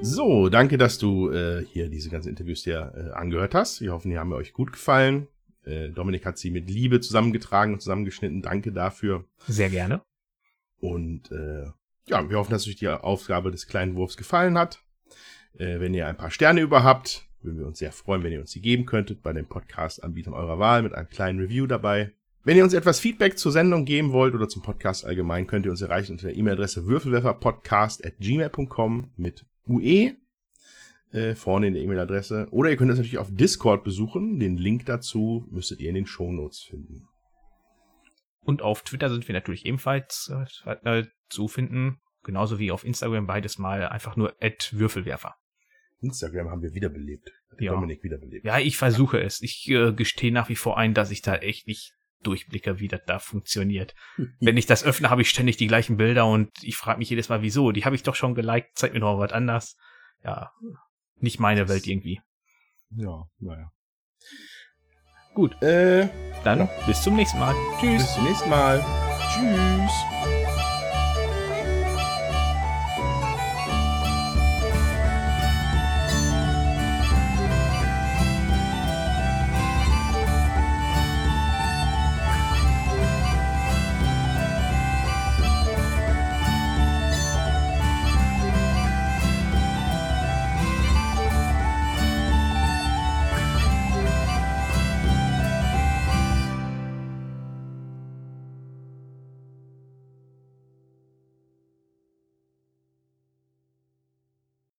So, danke, dass du äh, hier diese ganzen Interviews dir äh, angehört hast. Wir hoffen, die haben euch gut gefallen. Äh, Dominik hat sie mit Liebe zusammengetragen und zusammengeschnitten. Danke dafür. Sehr gerne. Und äh, ja, wir hoffen, dass euch die Aufgabe des kleinen Wurfs gefallen hat. Äh, wenn ihr ein paar Sterne über habt, würden wir uns sehr freuen, wenn ihr uns die geben könntet bei den Podcast-Anbietern eurer Wahl mit einem kleinen Review dabei. Wenn ihr uns etwas Feedback zur Sendung geben wollt oder zum Podcast allgemein, könnt ihr uns erreichen unter der E-Mail-Adresse würfelwerferpodcast.gmail.com mit UE äh, vorne in der E-Mail-Adresse. Oder ihr könnt uns natürlich auf Discord besuchen. Den Link dazu müsstet ihr in den Shownotes finden. Und auf Twitter sind wir natürlich ebenfalls äh, zu finden. Genauso wie auf Instagram beides mal einfach nur Würfelwerfer. Instagram haben wir wiederbelebt. Ja. Dominik wiederbelebt. Ja, ich versuche es. Ich äh, gestehe nach wie vor ein, dass ich da echt nicht durchblicke, wie das da funktioniert. Wenn ich das öffne, habe ich ständig die gleichen Bilder und ich frage mich jedes Mal, wieso? Die habe ich doch schon geliked, zeig mir noch was anderes. Ja, nicht meine Welt irgendwie. Ja, naja. Gut. Äh, Dann ja. bis zum nächsten Mal. Tschüss. Bis zum nächsten Mal. Tschüss.